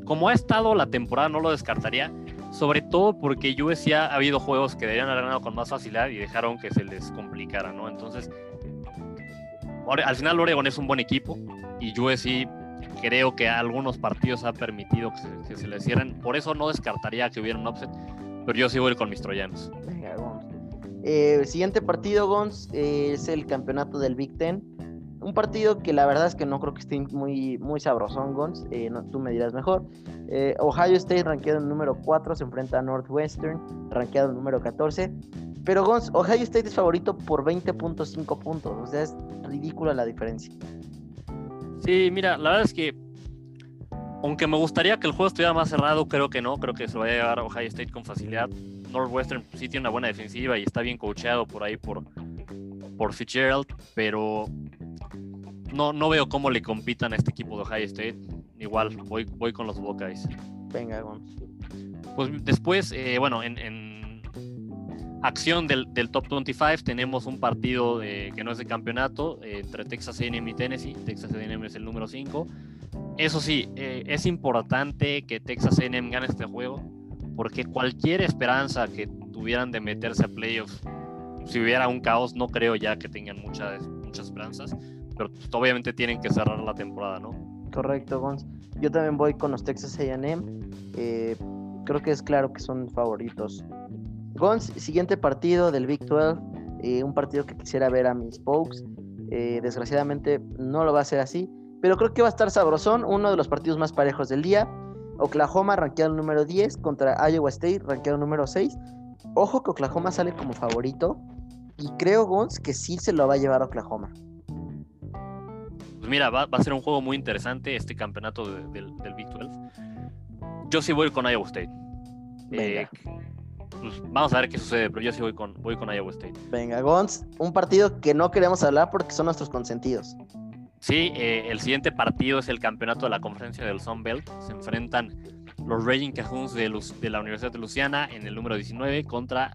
como ha estado la temporada, no lo descartaría sobre todo porque USC ha, habido juegos que deberían haber ganado con más facilidad y dejaron que se les complicara, ¿no? Entonces, al final Oregon es un buen equipo y USC creo que algunos partidos ha permitido que se, les cierren, por eso no descartaría que hubiera un upset, pero yo sí voy con mis troyanos. Eh, siguiente partido, Gons, es el campeonato del Big Ten. Un partido que la verdad es que no creo que esté muy, muy sabrosón, Gons. Eh, tú me dirás mejor. Eh, Ohio State, rankeado en número 4, se enfrenta a Northwestern, rankeado en número 14. Pero Gons, Ohio State es favorito por 20.5 puntos. O sea, es ridícula la diferencia. Sí, mira, la verdad es que aunque me gustaría que el juego estuviera más cerrado, creo que no. Creo que se lo va a llevar Ohio State con facilidad. Northwestern sí tiene una buena defensiva y está bien coacheado por ahí por, por Fitzgerald, pero no, no veo cómo le compitan a este equipo de Ohio State. Igual, voy, voy con los Buckeyes. Venga, Pues después, eh, bueno, en, acción del, top 25 tenemos un partido que no es de campeonato eh, entre Texas A&M y Tennessee. Texas A&M es el número 5. Eso sí, eh, es importante que Texas A&M gane este juego porque cualquier esperanza que tuvieran de meterse a playoffs, si hubiera un caos, no creo ya que tengan muchas, muchas esperanzas pero obviamente tienen que cerrar la temporada, ¿no? Correcto, Gons. Yo también voy con los Texas AM. Eh, creo que es claro que son favoritos. Gons, siguiente partido del Big 12. Eh, un partido que quisiera ver a mis Pokes. Eh, desgraciadamente no lo va a ser así. Pero creo que va a estar sabrosón. Uno de los partidos más parejos del día. Oklahoma, rankeado número 10, contra Iowa State, rankeado número 6. Ojo que Oklahoma sale como favorito. Y creo, Gons, que sí se lo va a llevar Oklahoma pues mira, va, a ser un juego muy interesante este campeonato del, Big 12. Yo sí voy con Iowa State. Eh, pues vamos a ver qué sucede, pero yo sí voy con, voy con Iowa State. Venga, Gons, un partido que no queremos hablar porque son nuestros consentidos. Sí, eh, el siguiente partido es el campeonato de la conferencia del Sun Belt. Se enfrentan los Raging Cajuns de, de la Universidad de Luciana en el número 19 contra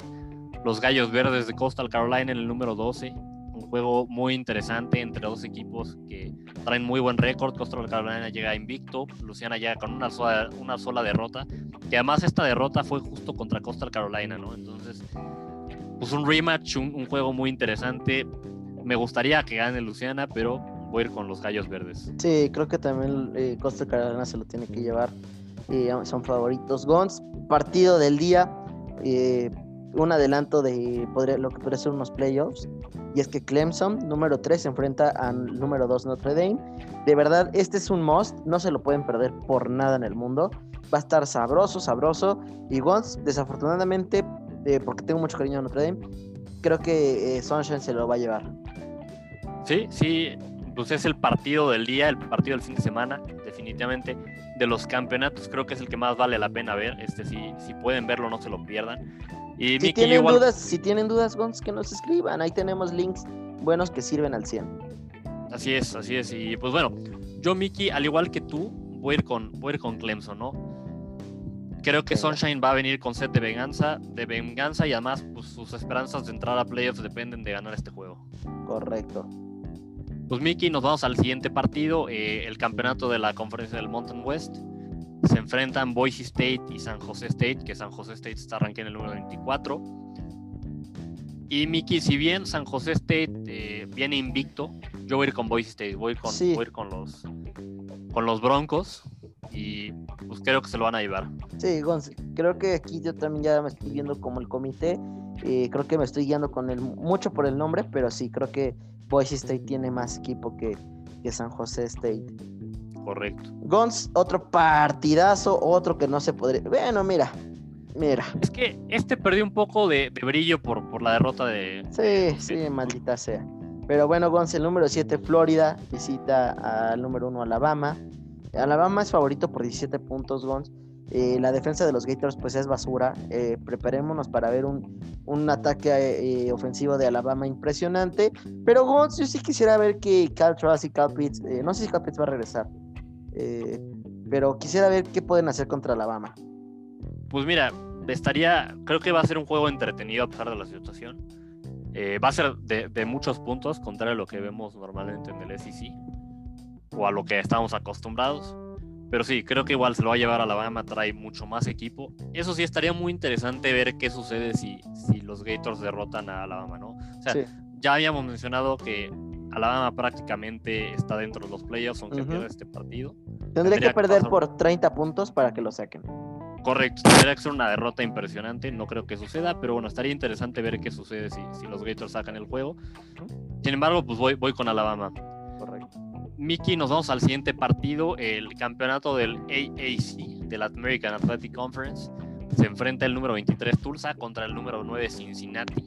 los Gallos Verdes de Coastal Carolina en el número 12 un juego muy interesante entre dos equipos que traen muy buen récord. Coastal Carolina llega invicto, Luciana llega con una sola, una sola derrota, que además esta derrota fue justo contra Coastal Carolina, ¿no? Entonces, pues un rematch, un, juego muy interesante. Me gustaría que gane Luciana, pero voy a ir con los Gallos Verdes. Sí, creo que también eh, Coastal Carolina se lo tiene que llevar. Son favoritos. Gons, partido del día. Eh, un adelanto de lo que podría ser unos playoffs. Y es que Clemson, número 3, se enfrenta al número 2 Notre Dame. De verdad, este es un must, no se lo pueden perder por nada en el mundo. Va a estar sabroso, sabroso. Y once, desafortunadamente, eh, porque tengo mucho cariño a Notre Dame, creo que eh, Sunshine se lo va a llevar. Sí, sí, pues es el partido del día, el partido del fin de semana, definitivamente. De los campeonatos creo que es el que más vale la pena ver. Este, si, si pueden verlo, no se lo pierdan. Y Si tienen igual- dudas, si tienen dudas, Gons, que nos escriban. Ahí tenemos links buenos que sirven al 100. Así es, así es. Y pues bueno, yo, Miki, al igual que tú, voy a ir con, voy a ir con Clemson, ¿no? Creo que. Sunshine va a venir con set de venganza, de venganza y además pues, sus esperanzas de entrar a playoffs dependen de ganar este juego. Correcto. Pues Miki, nos vamos al siguiente partido, eh, el campeonato de la conferencia del Mountain West. Se enfrentan Boise State y San José State, que San José State está arranqué en el número 24. Y Miki, si bien San José State eh, viene invicto, yo voy a ir con Boise State, voy a ir con, Sí. voy a ir con los con los Broncos y pues creo que se lo van a llevar. Sí, creo que aquí yo también ya me estoy viendo como el comité. eh, creo que me estoy guiando con el mucho por el nombre, pero sí, creo que Boise State tiene más equipo que, que San José State. Correcto. Gons, otro partidazo, otro que no se podría. Bueno, mira, mira. Es que este perdió un poco de, de brillo por, por la derrota de... Sí, sí, maldita sea. Pero bueno, Gons, el número 7, Florida, visita al número 1, Alabama. Alabama es favorito por 17 puntos, Gons. Eh, la defensa de los Gators pues es basura. Eh, preparémonos para ver un, un ataque eh, ofensivo de Alabama impresionante. Pero Gons, yo sí quisiera ver que Cal Trask y Cal Pitts, eh, no sé si Cal Pitts va a regresar, eh, pero quisiera ver qué pueden hacer contra Alabama. Pues mira, estaría, creo que va a ser un juego entretenido a pesar de la situación. Eh, va a ser de, de muchos puntos, contrario a lo que vemos normalmente en el SEC o a lo que estamos acostumbrados. Pero sí, creo que igual se lo va a llevar a Alabama, trae mucho más equipo. Eso sí, estaría muy interesante ver qué sucede si, si los Gators derrotan a Alabama, ¿no? O sea, Sí. ya habíamos mencionado que Alabama prácticamente está dentro de los playoffs, aunque Ujú. pierda este partido. Tendría que perder por 30 puntos para que lo saquen. Correcto, tendría que ser una derrota impresionante, no creo que suceda, pero bueno, estaría interesante ver qué sucede si, si los Gators sacan el juego. Sin embargo, pues voy, voy con Alabama. Correcto. Miki, nos vamos al siguiente partido, el campeonato del AAC, del American Athletic Conference. Se enfrenta el número 23 Tulsa contra el número 9 Cincinnati.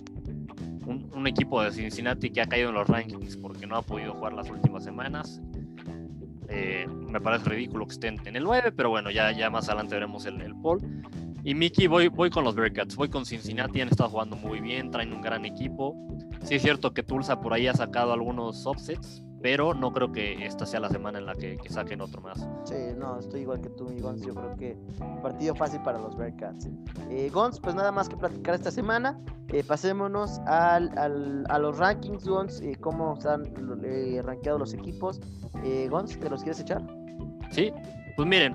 Un, un equipo de Cincinnati que ha caído en los rankings porque no ha podido jugar las últimas semanas. Eh, me parece ridículo que estén en el 9, pero bueno, ya, ya más adelante veremos el, el poll. Y Mickey, voy, voy con los Bearcats, voy con Cincinnati, han estado jugando muy bien, traen un gran equipo. Sí es cierto que Tulsa por ahí ha sacado algunos offsets, pero no creo que esta sea la semana en la que, que saquen otro más. Sí, no, estoy igual que tú, mi Gons. Yo creo que partido fácil para los Bearcats. Eh, Gons, pues nada más que platicar esta semana. Eh, pasémonos al, al- a los rankings, Gons. eh, cómo están eh, rankeados los equipos. Eh, Gons, ¿te los quieres echar? Sí, pues miren,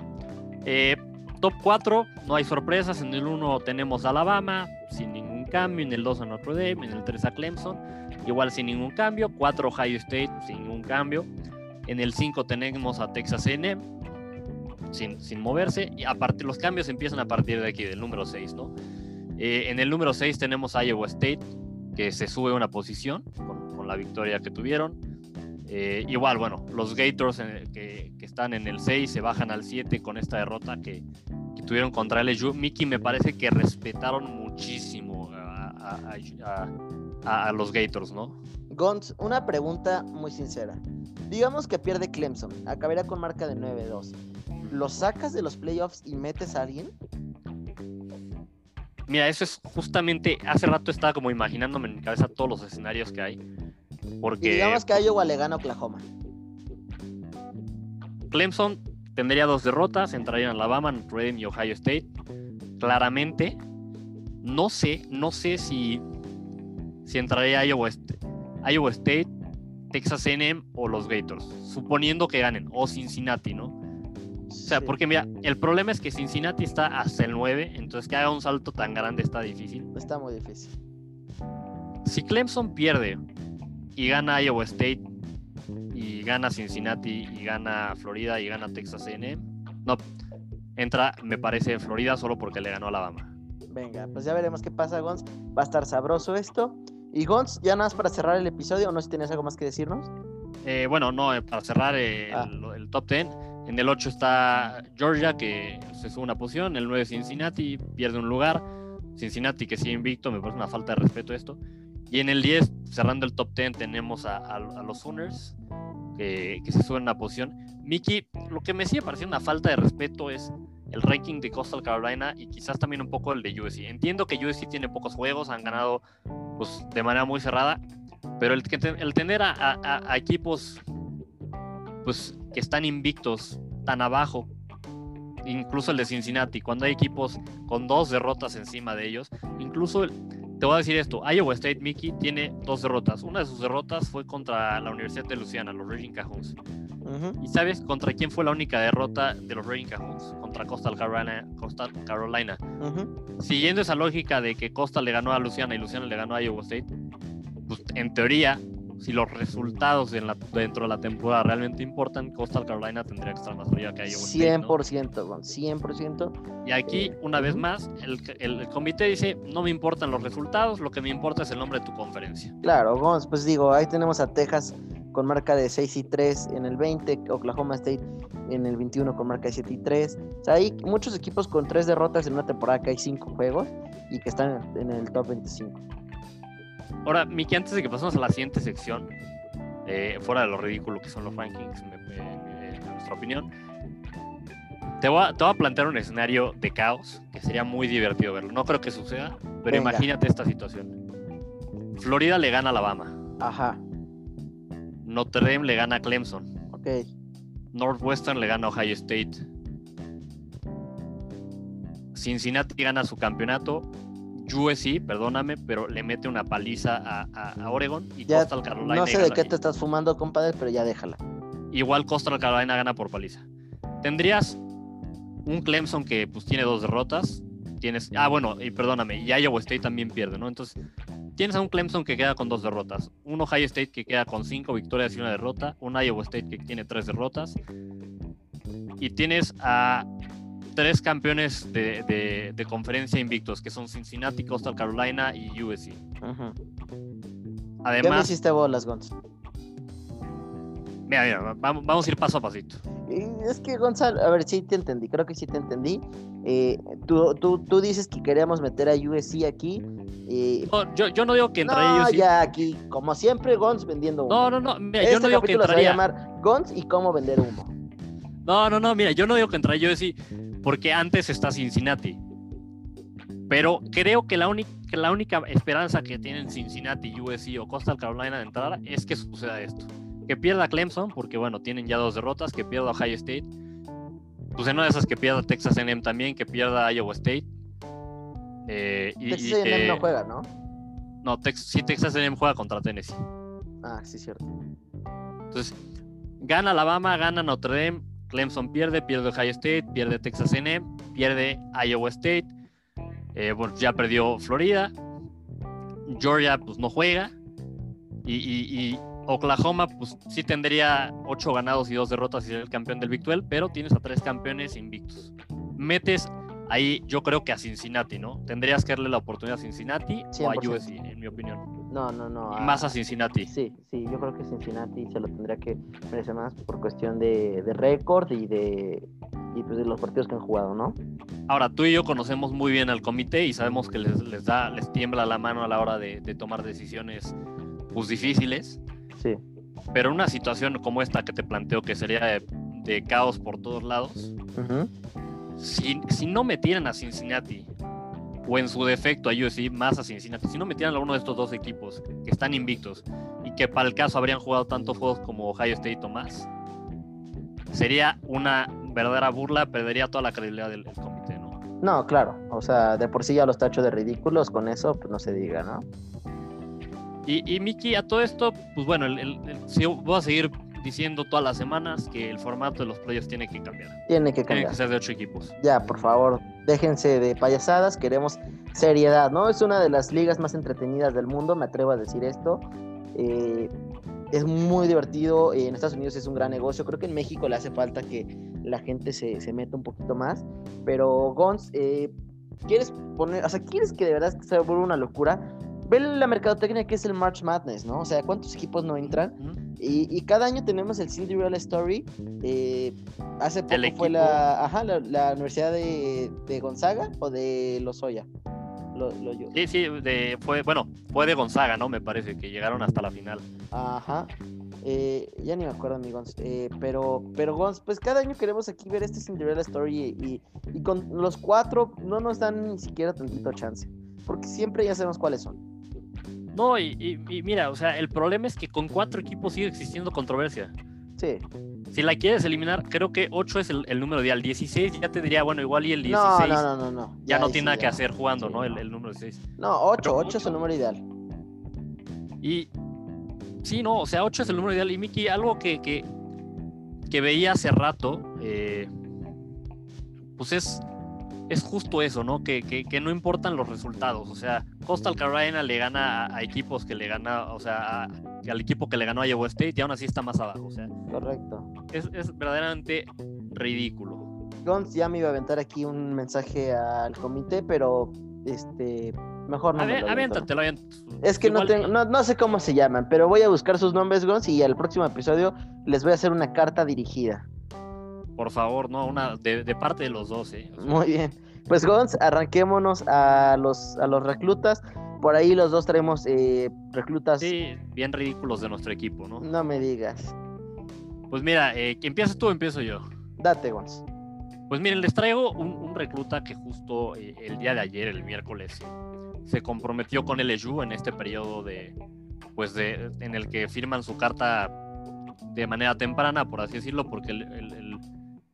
eh, top 4, no hay sorpresas. En el 1 tenemos a Alabama, sin ningún cambio. En el 2 a Notre Dame, en el 3 a Clemson, igual sin ningún cambio. 4 Ohio State, sin ningún cambio. En el 5 tenemos a Texas AM, sin, sin moverse. Y a partir, los cambios empiezan a partir de aquí, del número 6, ¿no? Eh, en el número 6 tenemos a Iowa State, que se sube una posición con, la victoria que tuvieron. Eh, igual, bueno, los Gators el- que, que están en el 6 se bajan al 7 con esta derrota que, que tuvieron contra LSU. Mickey me parece que respetaron muchísimo a, a- a- a- a los Gators, ¿no? Gons, una pregunta muy sincera. Digamos que pierde Clemson, acabará con marca de 9-2. ¿Lo sacas de los playoffs y metes a alguien? Mira, eso es justamente, hace rato estaba como imaginándome en mi cabeza todos los escenarios que hay. Y digamos que Iowa le gana Oklahoma. Clemson tendría dos derrotas, entrarían Alabama, Notre Dame y Ohio State. Claramente, no sé, no sé si, si entraría Iowa, St- Iowa State, Texas A&M o los Gators, suponiendo que ganen, o Cincinnati, ¿no? O sea, Sí. porque mira, el problema es que Cincinnati está hasta el 9, entonces que haga un salto tan grande está difícil. Está muy difícil. Si Clemson pierde y gana Iowa State y gana Cincinnati y gana Florida y gana Texas A&M, no entra, me parece Florida solo porque le ganó a Alabama. Venga, pues ya veremos qué pasa, Gons. Va a estar sabroso esto. Y Gons, ya nada más para cerrar el episodio, o no sé si tienes algo más que decirnos. Eh, bueno, no, eh, para cerrar eh, Ah. el, el top 10, en el 8 está Georgia que se sube una posición, el 9 Cincinnati pierde un lugar, Cincinnati que sigue invicto, me parece una falta de respeto esto. Y en el 10, cerrando el top 10, tenemos a, a- a los Sooners que, que se suben una posición. Mickey, lo que me sigue pareciendo una falta de respeto es el ranking de Coastal Carolina y quizás también un poco el de USC. Entiendo que USC tiene pocos juegos, han ganado pues, de manera muy cerrada, pero el, el tener a, equipos pues, que están invictos tan abajo, incluso el de Cincinnati, cuando hay equipos con dos derrotas encima de ellos, incluso te voy a decir esto, Iowa State Mickey tiene dos derrotas. Una de sus derrotas fue contra la Universidad de Luciana, los Raging Cajuns. ¿Y sabes contra quién fue la única derrota de los Raging Cajuns? Contra Coastal Carolina. Coastal Carolina. Siguiendo esa lógica de que Coastal le ganó a Luciana y Luciana le ganó a Iowa State, pues en teoría si los resultados dentro de la temporada realmente importan, Coastal Carolina tendría que estar más arriba que Iowa 100%, 100%. Y aquí, una vez más, el, el, comité dice, no me importan los resultados, lo que me importa es el nombre de tu conferencia. Claro, pues digo, ahí tenemos a Texas con marca de 6 y 3 en el 20, Oklahoma State en el 21 con marca de 7 y 3. O sea, hay muchos equipos con 3 derrotas en una temporada que hay 5 juegos y que están en el top 25. Ahora, Miki, antes de que pasemos a la siguiente sección, eh, fuera de lo ridículo que son los rankings, en nuestra opinión, te voy, a, te voy, a, plantear un escenario de caos que sería muy divertido verlo. No creo que suceda, pero imagínate esta situación. Florida le gana a Alabama. Ajá. Notre Dame le gana a Clemson. Ok. Northwestern le gana a Ohio State. Cincinnati gana su campeonato USC, perdóname, pero le mete una paliza a, Oregon y Coastal Carolina. No sé de qué te estás fumando, compadre, pero ya déjala. Igual Coastal Carolina gana por paliza. Tendrías un Clemson que pues tiene dos derrotas. Tienes, ah, bueno, y perdóname, y Iowa State también pierde, ¿no? Entonces, tienes a un Clemson que queda con dos derrotas, un Ohio State que queda con cinco victorias y una derrota, un Iowa State que tiene tres derrotas, y tienes a tres campeones de, conferencia invictos, que son Cincinnati, Coastal Carolina y USC. Además. ¿Qué me hiciste bolas, Gonz? Mira, mira, vamos, a ir paso a pasito. Es que, Gonzalo, a ver, sí te entendí, creo que sí te entendí. Eh, tú, tú, dices que queríamos meter a USC aquí. Eh, yo, no digo que entraría no, ya aquí, como siempre, Gonz vendiendo humo. No, no, no, mira, yo no este digo que entraría. Se va a llamar Gonz y cómo vender humo. No, no, no, mira, yo no digo que entraría USC porque antes está Cincinnati. Pero creo que la, única, la única esperanza que tienen Cincinnati, USC o Coastal Carolina de entrar es que suceda esto. Que pierda Clemson, porque bueno, tienen ya dos derrotas, que pierda Ohio State. Pues en una de esas que pierda Texas A&M también, que pierda Iowa State. Eh, y, Texas A&M no juega, ¿no? No, sí, Texas A&M juega contra Tennessee. Ah, sí, cierto. Entonces, gana Alabama, gana Notre Dame, Clemson pierde, pierde Ohio State, pierde Texas A&M, pierde Iowa State, eh, ya perdió Florida, Georgia pues no juega y, Oklahoma pues sí tendría ocho ganados y dos derrotas y ser el campeón del Big 12, pero tienes a tres campeones invictos. Metes ahí yo creo que a Cincinnati, ¿no? Tendrías que darle la oportunidad a Cincinnati o a USC, en mi opinión. No, no, no. más a Cincinnati. Sí, sí, yo creo que Cincinnati se lo tendría que merecer más por cuestión de, récord y de y pues de los partidos que han jugado, ¿no? Ahora, tú y yo conocemos muy bien al comité y sabemos que les, les da, les tiembla la mano a la hora de, tomar decisiones pues difíciles. Sí. Pero una situación como esta que te planteo que sería de, caos por todos lados, si, si no metieran a Cincinnati o en su defecto a USC más a Cincinnati, si no metieran a uno de estos dos equipos que están invictos y que para el caso habrían jugado tantos juegos como Ohio State o más, sería una verdadera burla, perdería toda la credibilidad del, comité, ¿no? No, claro, o sea, de por sí ya los tachos de ridículos, con eso pues no se diga, ¿no? Y, y Miki, a todo esto, pues bueno, el, si voy a seguir diciendo todas las semanas que el formato de los playoffs tiene que cambiar. Tiene que cambiar. Tiene que ser de ocho equipos. Ya, por favor, déjense de payasadas, queremos seriedad, ¿no? Es una de las ligas más entretenidas del mundo, me atrevo a decir esto. Eh, es muy divertido, en Estados Unidos es un gran negocio, creo que en México le hace falta que la gente se, se meta un poquito más, pero Gons, eh, ¿quieres poner, o sea, quieres que de verdad se vuelva una locura? Ve la mercadotecnia que es el March Madness, ¿no? O sea, ¿cuántos equipos no entran? Y, cada año tenemos el Cinderella Story. Eh, hace poco fue la, ajá, la, Universidad de, Gonzaga o de Lozoya. Lo, sí, sí, fue, bueno, fue de Gonzaga, ¿no? Me parece que llegaron hasta la final. Ajá. Eh, ya ni me acuerdo, mi Gons. Eh, pero, pero Gons, pues cada año queremos aquí ver este Cinderella Story y, y con los cuatro no nos dan ni siquiera tantito chance. Porque siempre ya sabemos cuáles son. No, y, y mira, o sea, el problema es que con cuatro equipos sigue existiendo controversia. Sí. Si la quieres eliminar, creo que 8 es el, número ideal. 16 ya te diría, bueno, igual y el 16 no, no, no, no, ya, no tiene nada que hacer jugando, ¿no? El, número 16. No, 8, 8 es el número ideal. Y sí, no, o sea, 8 es el número ideal. Y Miki, algo que, que, que veía hace rato, eh, pues es es justo eso, ¿no? Que, que, no importan los resultados. O sea, Coastal Carolina le gana a, equipos que le gana, o sea, al equipo que le ganó a Iowa State y aún así está más abajo. O sea, correcto. Es, es verdaderamente ridículo. Gons ya me iba a aventar aquí un mensaje al comité, pero este mejor no. A ver, aviéntatelo, Es que no, tengo, no, no, sé cómo se llaman, pero voy a buscar sus nombres, Gons, y al próximo episodio les voy a hacer una carta dirigida. Por favor, no, una de, parte de los dos, ¿eh? Muy bien. Pues Gons, arranquémonos a los, a los reclutas. Por ahí los dos traemos eh, reclutas. Sí, bien ridículos de nuestro equipo, ¿no? No me digas. Pues mira, eh, empiezas tú o empiezo yo? Date, Gons. Pues miren, les traigo un, recluta que justo eh, el día de ayer, el miércoles, se comprometió con el LSU en este periodo de, pues de, en el que firman su carta de manera temprana, por así decirlo, porque el el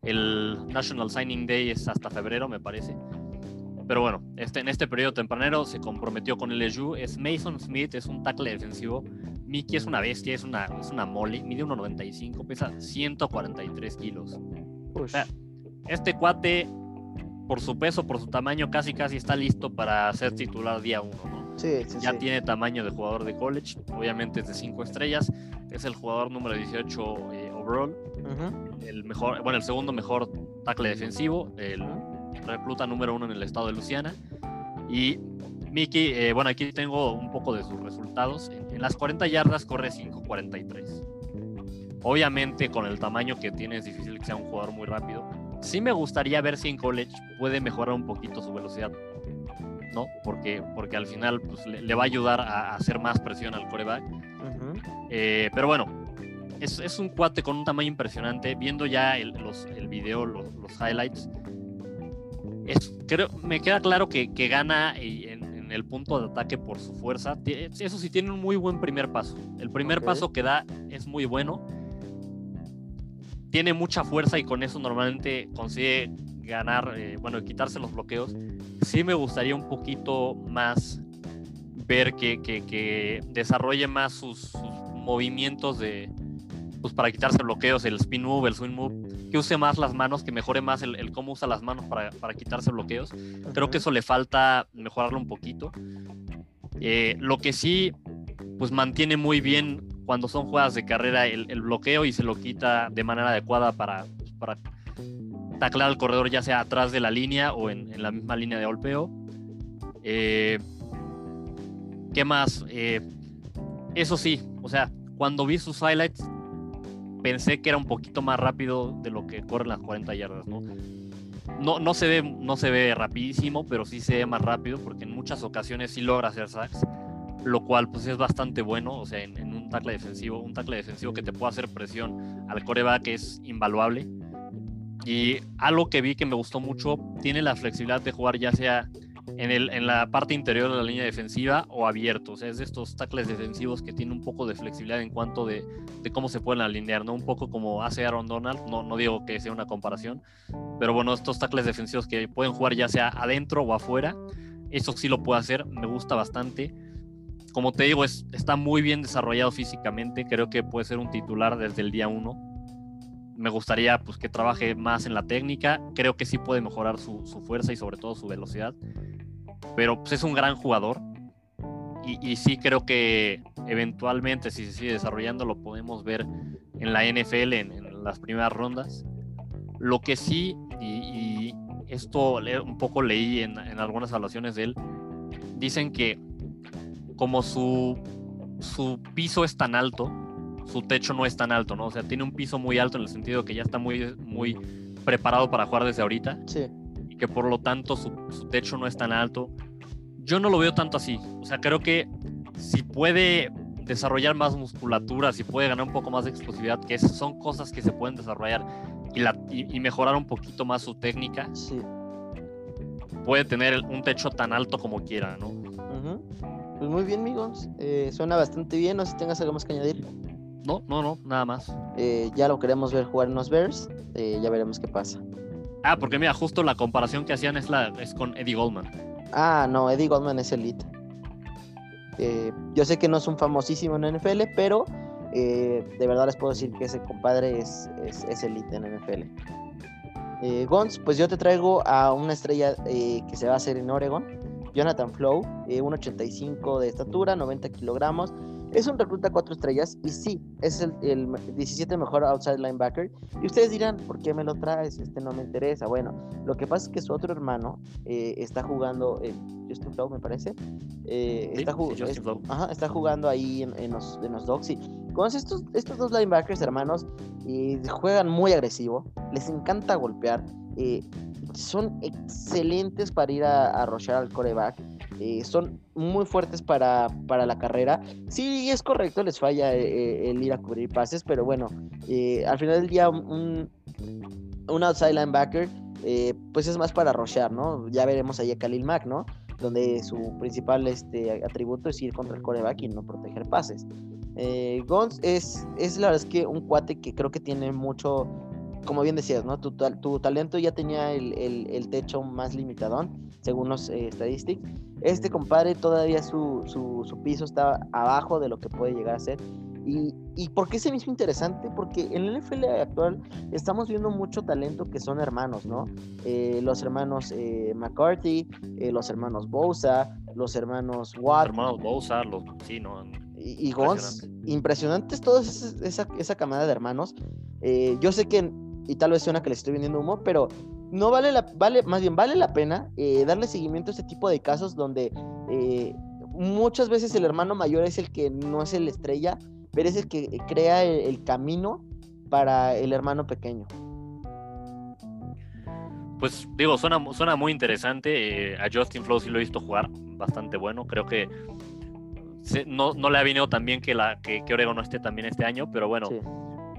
National Signing Day es hasta febrero, me parece. Pero bueno, este, en este periodo tempranero se comprometió con el LSU. Es Mason Smith, es un tackle defensivo. Mickey es una bestia, es una, es una mole. Mide 1,95, pesa 143 kilos. O sea, este cuate, por su peso, por su tamaño, casi casi está listo para ser titular día 1, ¿no? Sí, sí, ya tiene tamaño de jugador de college, obviamente es de 5 estrellas, es el jugador número 18 eh, overall el mejor, bueno, el segundo mejor tackle defensivo, el recluta número uno en el estado de Luciana. Y Mickey, eh, bueno, aquí tengo un poco de sus resultados. En, las 40 yardas corre 5.43. Obviamente, con el tamaño que tiene, es difícil que sea un jugador muy rápido. Sí me gustaría ver si en college puede mejorar un poquito su velocidad. ¿no? Porque, porque al final pues, le, va a ayudar a, hacer más presión al coreback. Eh, pero bueno, es, un cuate con un tamaño impresionante. Viendo ya el, los, el video, los, highlights, es, creo, me queda claro que, gana en, el punto de ataque por su fuerza. Eso sí, tiene un muy buen primer paso. El primer paso que da es muy bueno. Tiene mucha fuerza y con eso normalmente consigue ganar, eh, bueno, quitarse los bloqueos. Sí me gustaría un poquito más ver que, que, desarrolle más sus movimientos de, pues para quitarse bloqueos, el spin move, el swing move, que use más las manos, que mejore más el, cómo usa las manos para, para, quitarse bloqueos. Creo que eso le falta mejorarlo un poquito. Eh, lo que sí, pues mantiene muy bien cuando son jugadas de carrera el, bloqueo y se lo quita de manera adecuada para, pues, para taclar al corredor, ya sea atrás de la línea o en, la misma línea de golpeo. Eh, ¿Qué más? Eh, eso sí, o sea, cuando vi sus highlights, pensé que era un poquito más rápido de lo que corren las 40 yardas, ¿no? No, no, se ve, no se ve rapidísimo, pero sí se ve más rápido porque en muchas ocasiones sí logra hacer sacks, lo cual pues es bastante bueno, o sea, en, un tackle defensivo, un tackle defensivo que te pueda hacer presión al coreback es invaluable. Y algo que vi que me gustó mucho, tiene la flexibilidad de jugar ya sea en, el, en la parte interior de la línea defensiva o abierto. O sea, es de estos tackles defensivos que tienen un poco de flexibilidad en cuanto de, de, cómo se pueden alinear, ¿no? Un poco como hace Aaron Donald, no, no digo que sea una comparación, pero bueno, estos tackles defensivos que pueden jugar ya sea adentro o afuera, eso sí lo puede hacer, me gusta bastante. Como te digo, es, está muy bien desarrollado físicamente, creo que puede ser un titular desde el día uno me gustaría pues que trabaje más en la técnica. Creo que sí puede mejorar su, su fuerza y sobre todo su velocidad pero pues es un gran jugador. Y, sí creo que eventualmente, si se sigue desarrollando, lo podemos ver en la NFL en, las primeras rondas. Lo que sí, y, esto un poco leí en, algunas evaluaciones de él, dicen que como su, su piso es tan alto, su techo no es tan alto, ¿no? O sea, tiene un piso muy alto en el sentido que ya está muy, muy preparado para jugar desde ahorita. Sí que por lo tanto su, techo no es tan alto. Yo no lo veo tanto así. O sea, creo que si puede desarrollar más musculatura, si puede ganar un poco más de explosividad, que son cosas que se pueden desarrollar y, la, y, mejorar un poquito más su técnica, puede tener un techo tan alto como quiera, ¿no? Pues muy bien, amigos. Eh, suena bastante bien. No sé si tengas algo más que añadir. No, no, no, nada más. Eh, ya lo queremos ver jugar en los Bears. Eh, ya veremos qué pasa. Ah, porque mira, justo la comparación que hacían es, la, es con Eddie Goldman. Ah, no, Eddie Goldman es elite. yo sé que no es un famosísimo en NFL, pero de verdad les puedo decir que ese compadre es, es, elite en NFL. Eh, Gons, pues yo te traigo a una estrella que se va a hacer en Oregon, Jonathan Flow, 1,85 de estatura, 90 kilogramos, es un recluta cuatro estrellas y sí, es el, el, 17 mejor outside linebacker. Y ustedes dirán, ¿por qué me lo traes? Este no me interesa. Bueno, lo que pasa es que su otro hermano eh, está jugando, eh, Justin Flow me parece, eh, está, está, jugando ahí en, los, en los Dogs. Y con estos, estos dos linebackers hermanos juegan muy agresivo, les encanta golpear. son excelentes para ir a, a al coreback. Eh, son muy fuertes para, para, la carrera. Sí, es correcto, les falla eh, eh, el ir a cubrir pases, pero bueno, al final del día un, un outside linebacker pues es más para rochear, ¿no? Ya veremos ahí a Khalil Mack, ¿no? Donde su principal este, atributo es ir contra el coreback y no proteger pases. Gons es, es la verdad es que un cuate que creo que tiene mucho, como bien decías, ¿no? Tu, tu talento ya tenía el, el, techo más limitadón, según los estadísticos este compadre todavía su, su, piso está abajo de lo que puede llegar a ser. Y, y ¿por qué se me hizo interesante? Porque en el NFL actual estamos viendo mucho talento que son hermanos, ¿no? Eh, los hermanos eh, McCarthy, eh, los hermanos Bosa, los hermanos Watt. Los hermanos Bosa, los, sí, ¿no? Y, y Gons, impresionantes toda esa, esa, camada de hermanos. yo sé que, y tal vez suena que les estoy vendiendo humo, pero no vale la, vale, más bien vale la pena eh, darle seguimiento a este tipo de casos donde eh, muchas veces el hermano mayor es el que no es el estrella, pero es el que crea el, camino para el hermano pequeño. Pues digo, suena, suena muy interesante. Eh, a Justin Flow sí lo he visto jugar bastante bueno. Creo que no, le ha venido tan bien que, la, que, Oregon no esté también este año, pero bueno,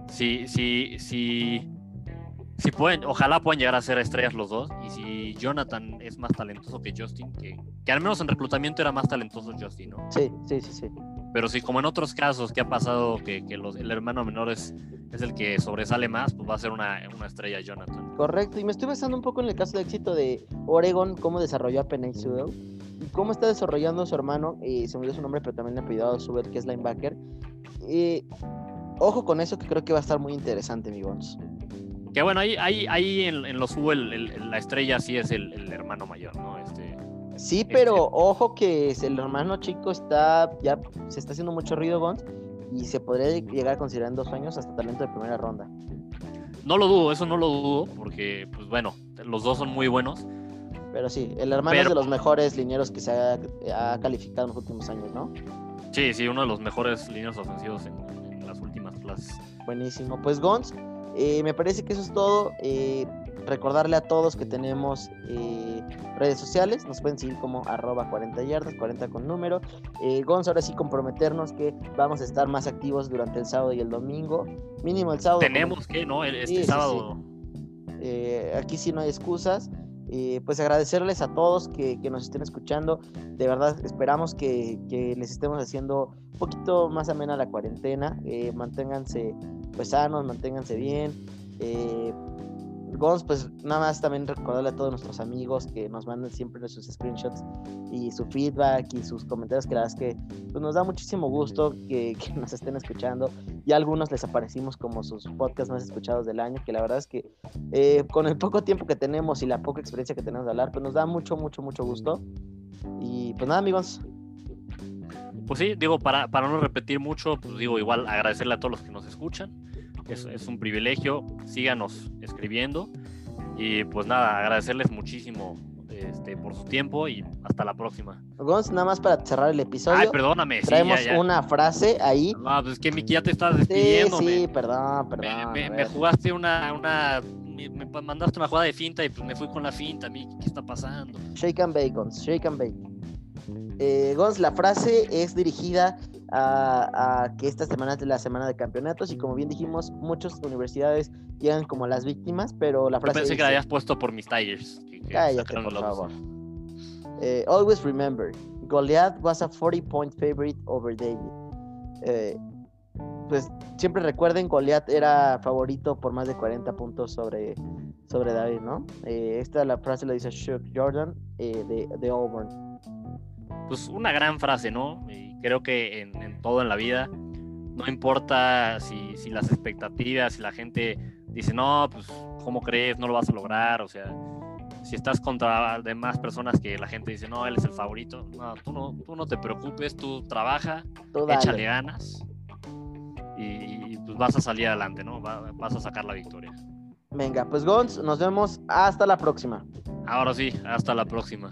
sí, sí, sí si pueden, ojalá puedan llegar a ser estrellas los dos. Y si Jonathan es más talentoso que Justin, que, que al menos en reclutamiento era más talentoso Justin, ¿no? Sí, sí, sí, sí. Pero si como en otros casos que ha pasado que, que los, el hermano menor es, es, el que sobresale más, pues va a ser una, una, estrella Jonathan. Correcto, y me estoy pensando un poco en el caso de éxito de Oregon, cómo desarrolló a Penny y cómo está desarrollando su hermano, y se me dio su nombre, pero también le ha pedido a Sewell, que es linebacker. Eh, ojo con eso, que creo que va a estar muy interesante, mi Bones. Que bueno, ahí, ahí, ahí en, los U la estrella sí es el, hermano mayor, ¿no? Este, sí, pero este ojo que el hermano chico está, ya se está haciendo mucho ruido, Gons, y se podría llegar a considerar en dos años hasta talento de primera ronda. No lo dudo, eso no lo dudo, porque, pues bueno, los dos son muy buenos. Pero sí, el hermano es de los mejores linieros que se ha, calificado en los últimos años, ¿no? Sí, sí, uno de los mejores linieros ofensivos en, en las últimas clases. Buenísimo. Pues Gons, eh, me parece que eso es todo. Eh, recordarle a todos que tenemos eh, redes sociales. Nos pueden seguir como arroba 40 yardas, 40 con número. Gonzo, ahora sí comprometernos que vamos a estar más activos durante el sábado y el domingo. Mínimo el sábado. Tenemos que, ¿no? Este sábado. aquí sí no hay excusas. pues agradecerles a todos que, nos estén escuchando. De verdad, esperamos que, que, les estemos haciendo un poquito más amena la cuarentena. manténganse pues sanos, manténganse bien. Eh, Gons, pues nada más también recordarle a todos nuestros amigos que nos manden siempre sus screenshots y su feedback y sus comentarios, que la verdad es que pues, nos da muchísimo gusto que, nos estén escuchando. Y a algunos les aparecimos como sus podcasts más escuchados del año, que la verdad es que eh, con el poco tiempo que tenemos y la poca experiencia que tenemos de hablar, pues nos da mucho, mucho, mucho gusto. Y pues nada, amigos, pues sí, digo, para, para no repetir mucho, pues digo, igual agradecerle a todos los que nos escuchan. Es, es un privilegio, síganos escribiendo. Y pues nada, agradecerles muchísimo este, por su tiempo y hasta la próxima. Vamos nada más para cerrar el episodio. Ay, perdóname. Traemos una frase ahí. Ah, pues es que Miki ya te estás despidiendo. Sí, sí, perdón, perdón. Me, jugaste una, una me, mandaste una jugada de finta y pues me fui con la finta, Miki, ¿qué está pasando? Shake and bacon, shake and bake. Eh, Gons, la frase es dirigida a, que esta semana es la semana de campeonatos y como bien dijimos, muchas universidades llegan como las víctimas, pero la frase... Yo pensé que la habías puesto por mis Tigers. cállate, por favor. Eh, always remember, Goliath was a 40-point favorite over David. Eh, pues siempre recuerden, Goliath era favorito por más de 40 puntos sobre, sobre David, ¿no? Eh, esta la frase la dice Chuck Jordan de, de Auburn. Pues una gran frase, ¿no? Creo que en, todo en la vida, no importa si, si, las expectativas, si la gente dice, no, pues, ¿cómo crees? No lo vas a lograr. O sea, si estás contra demás personas que la gente dice, no, él es el favorito, no, tú no, tú no te preocupes, tú trabaja, échale ganas y, pues vas a salir adelante, ¿no? Vas a sacar la victoria. Venga, pues Gons, nos vemos hasta la próxima. Ahora sí, hasta la próxima.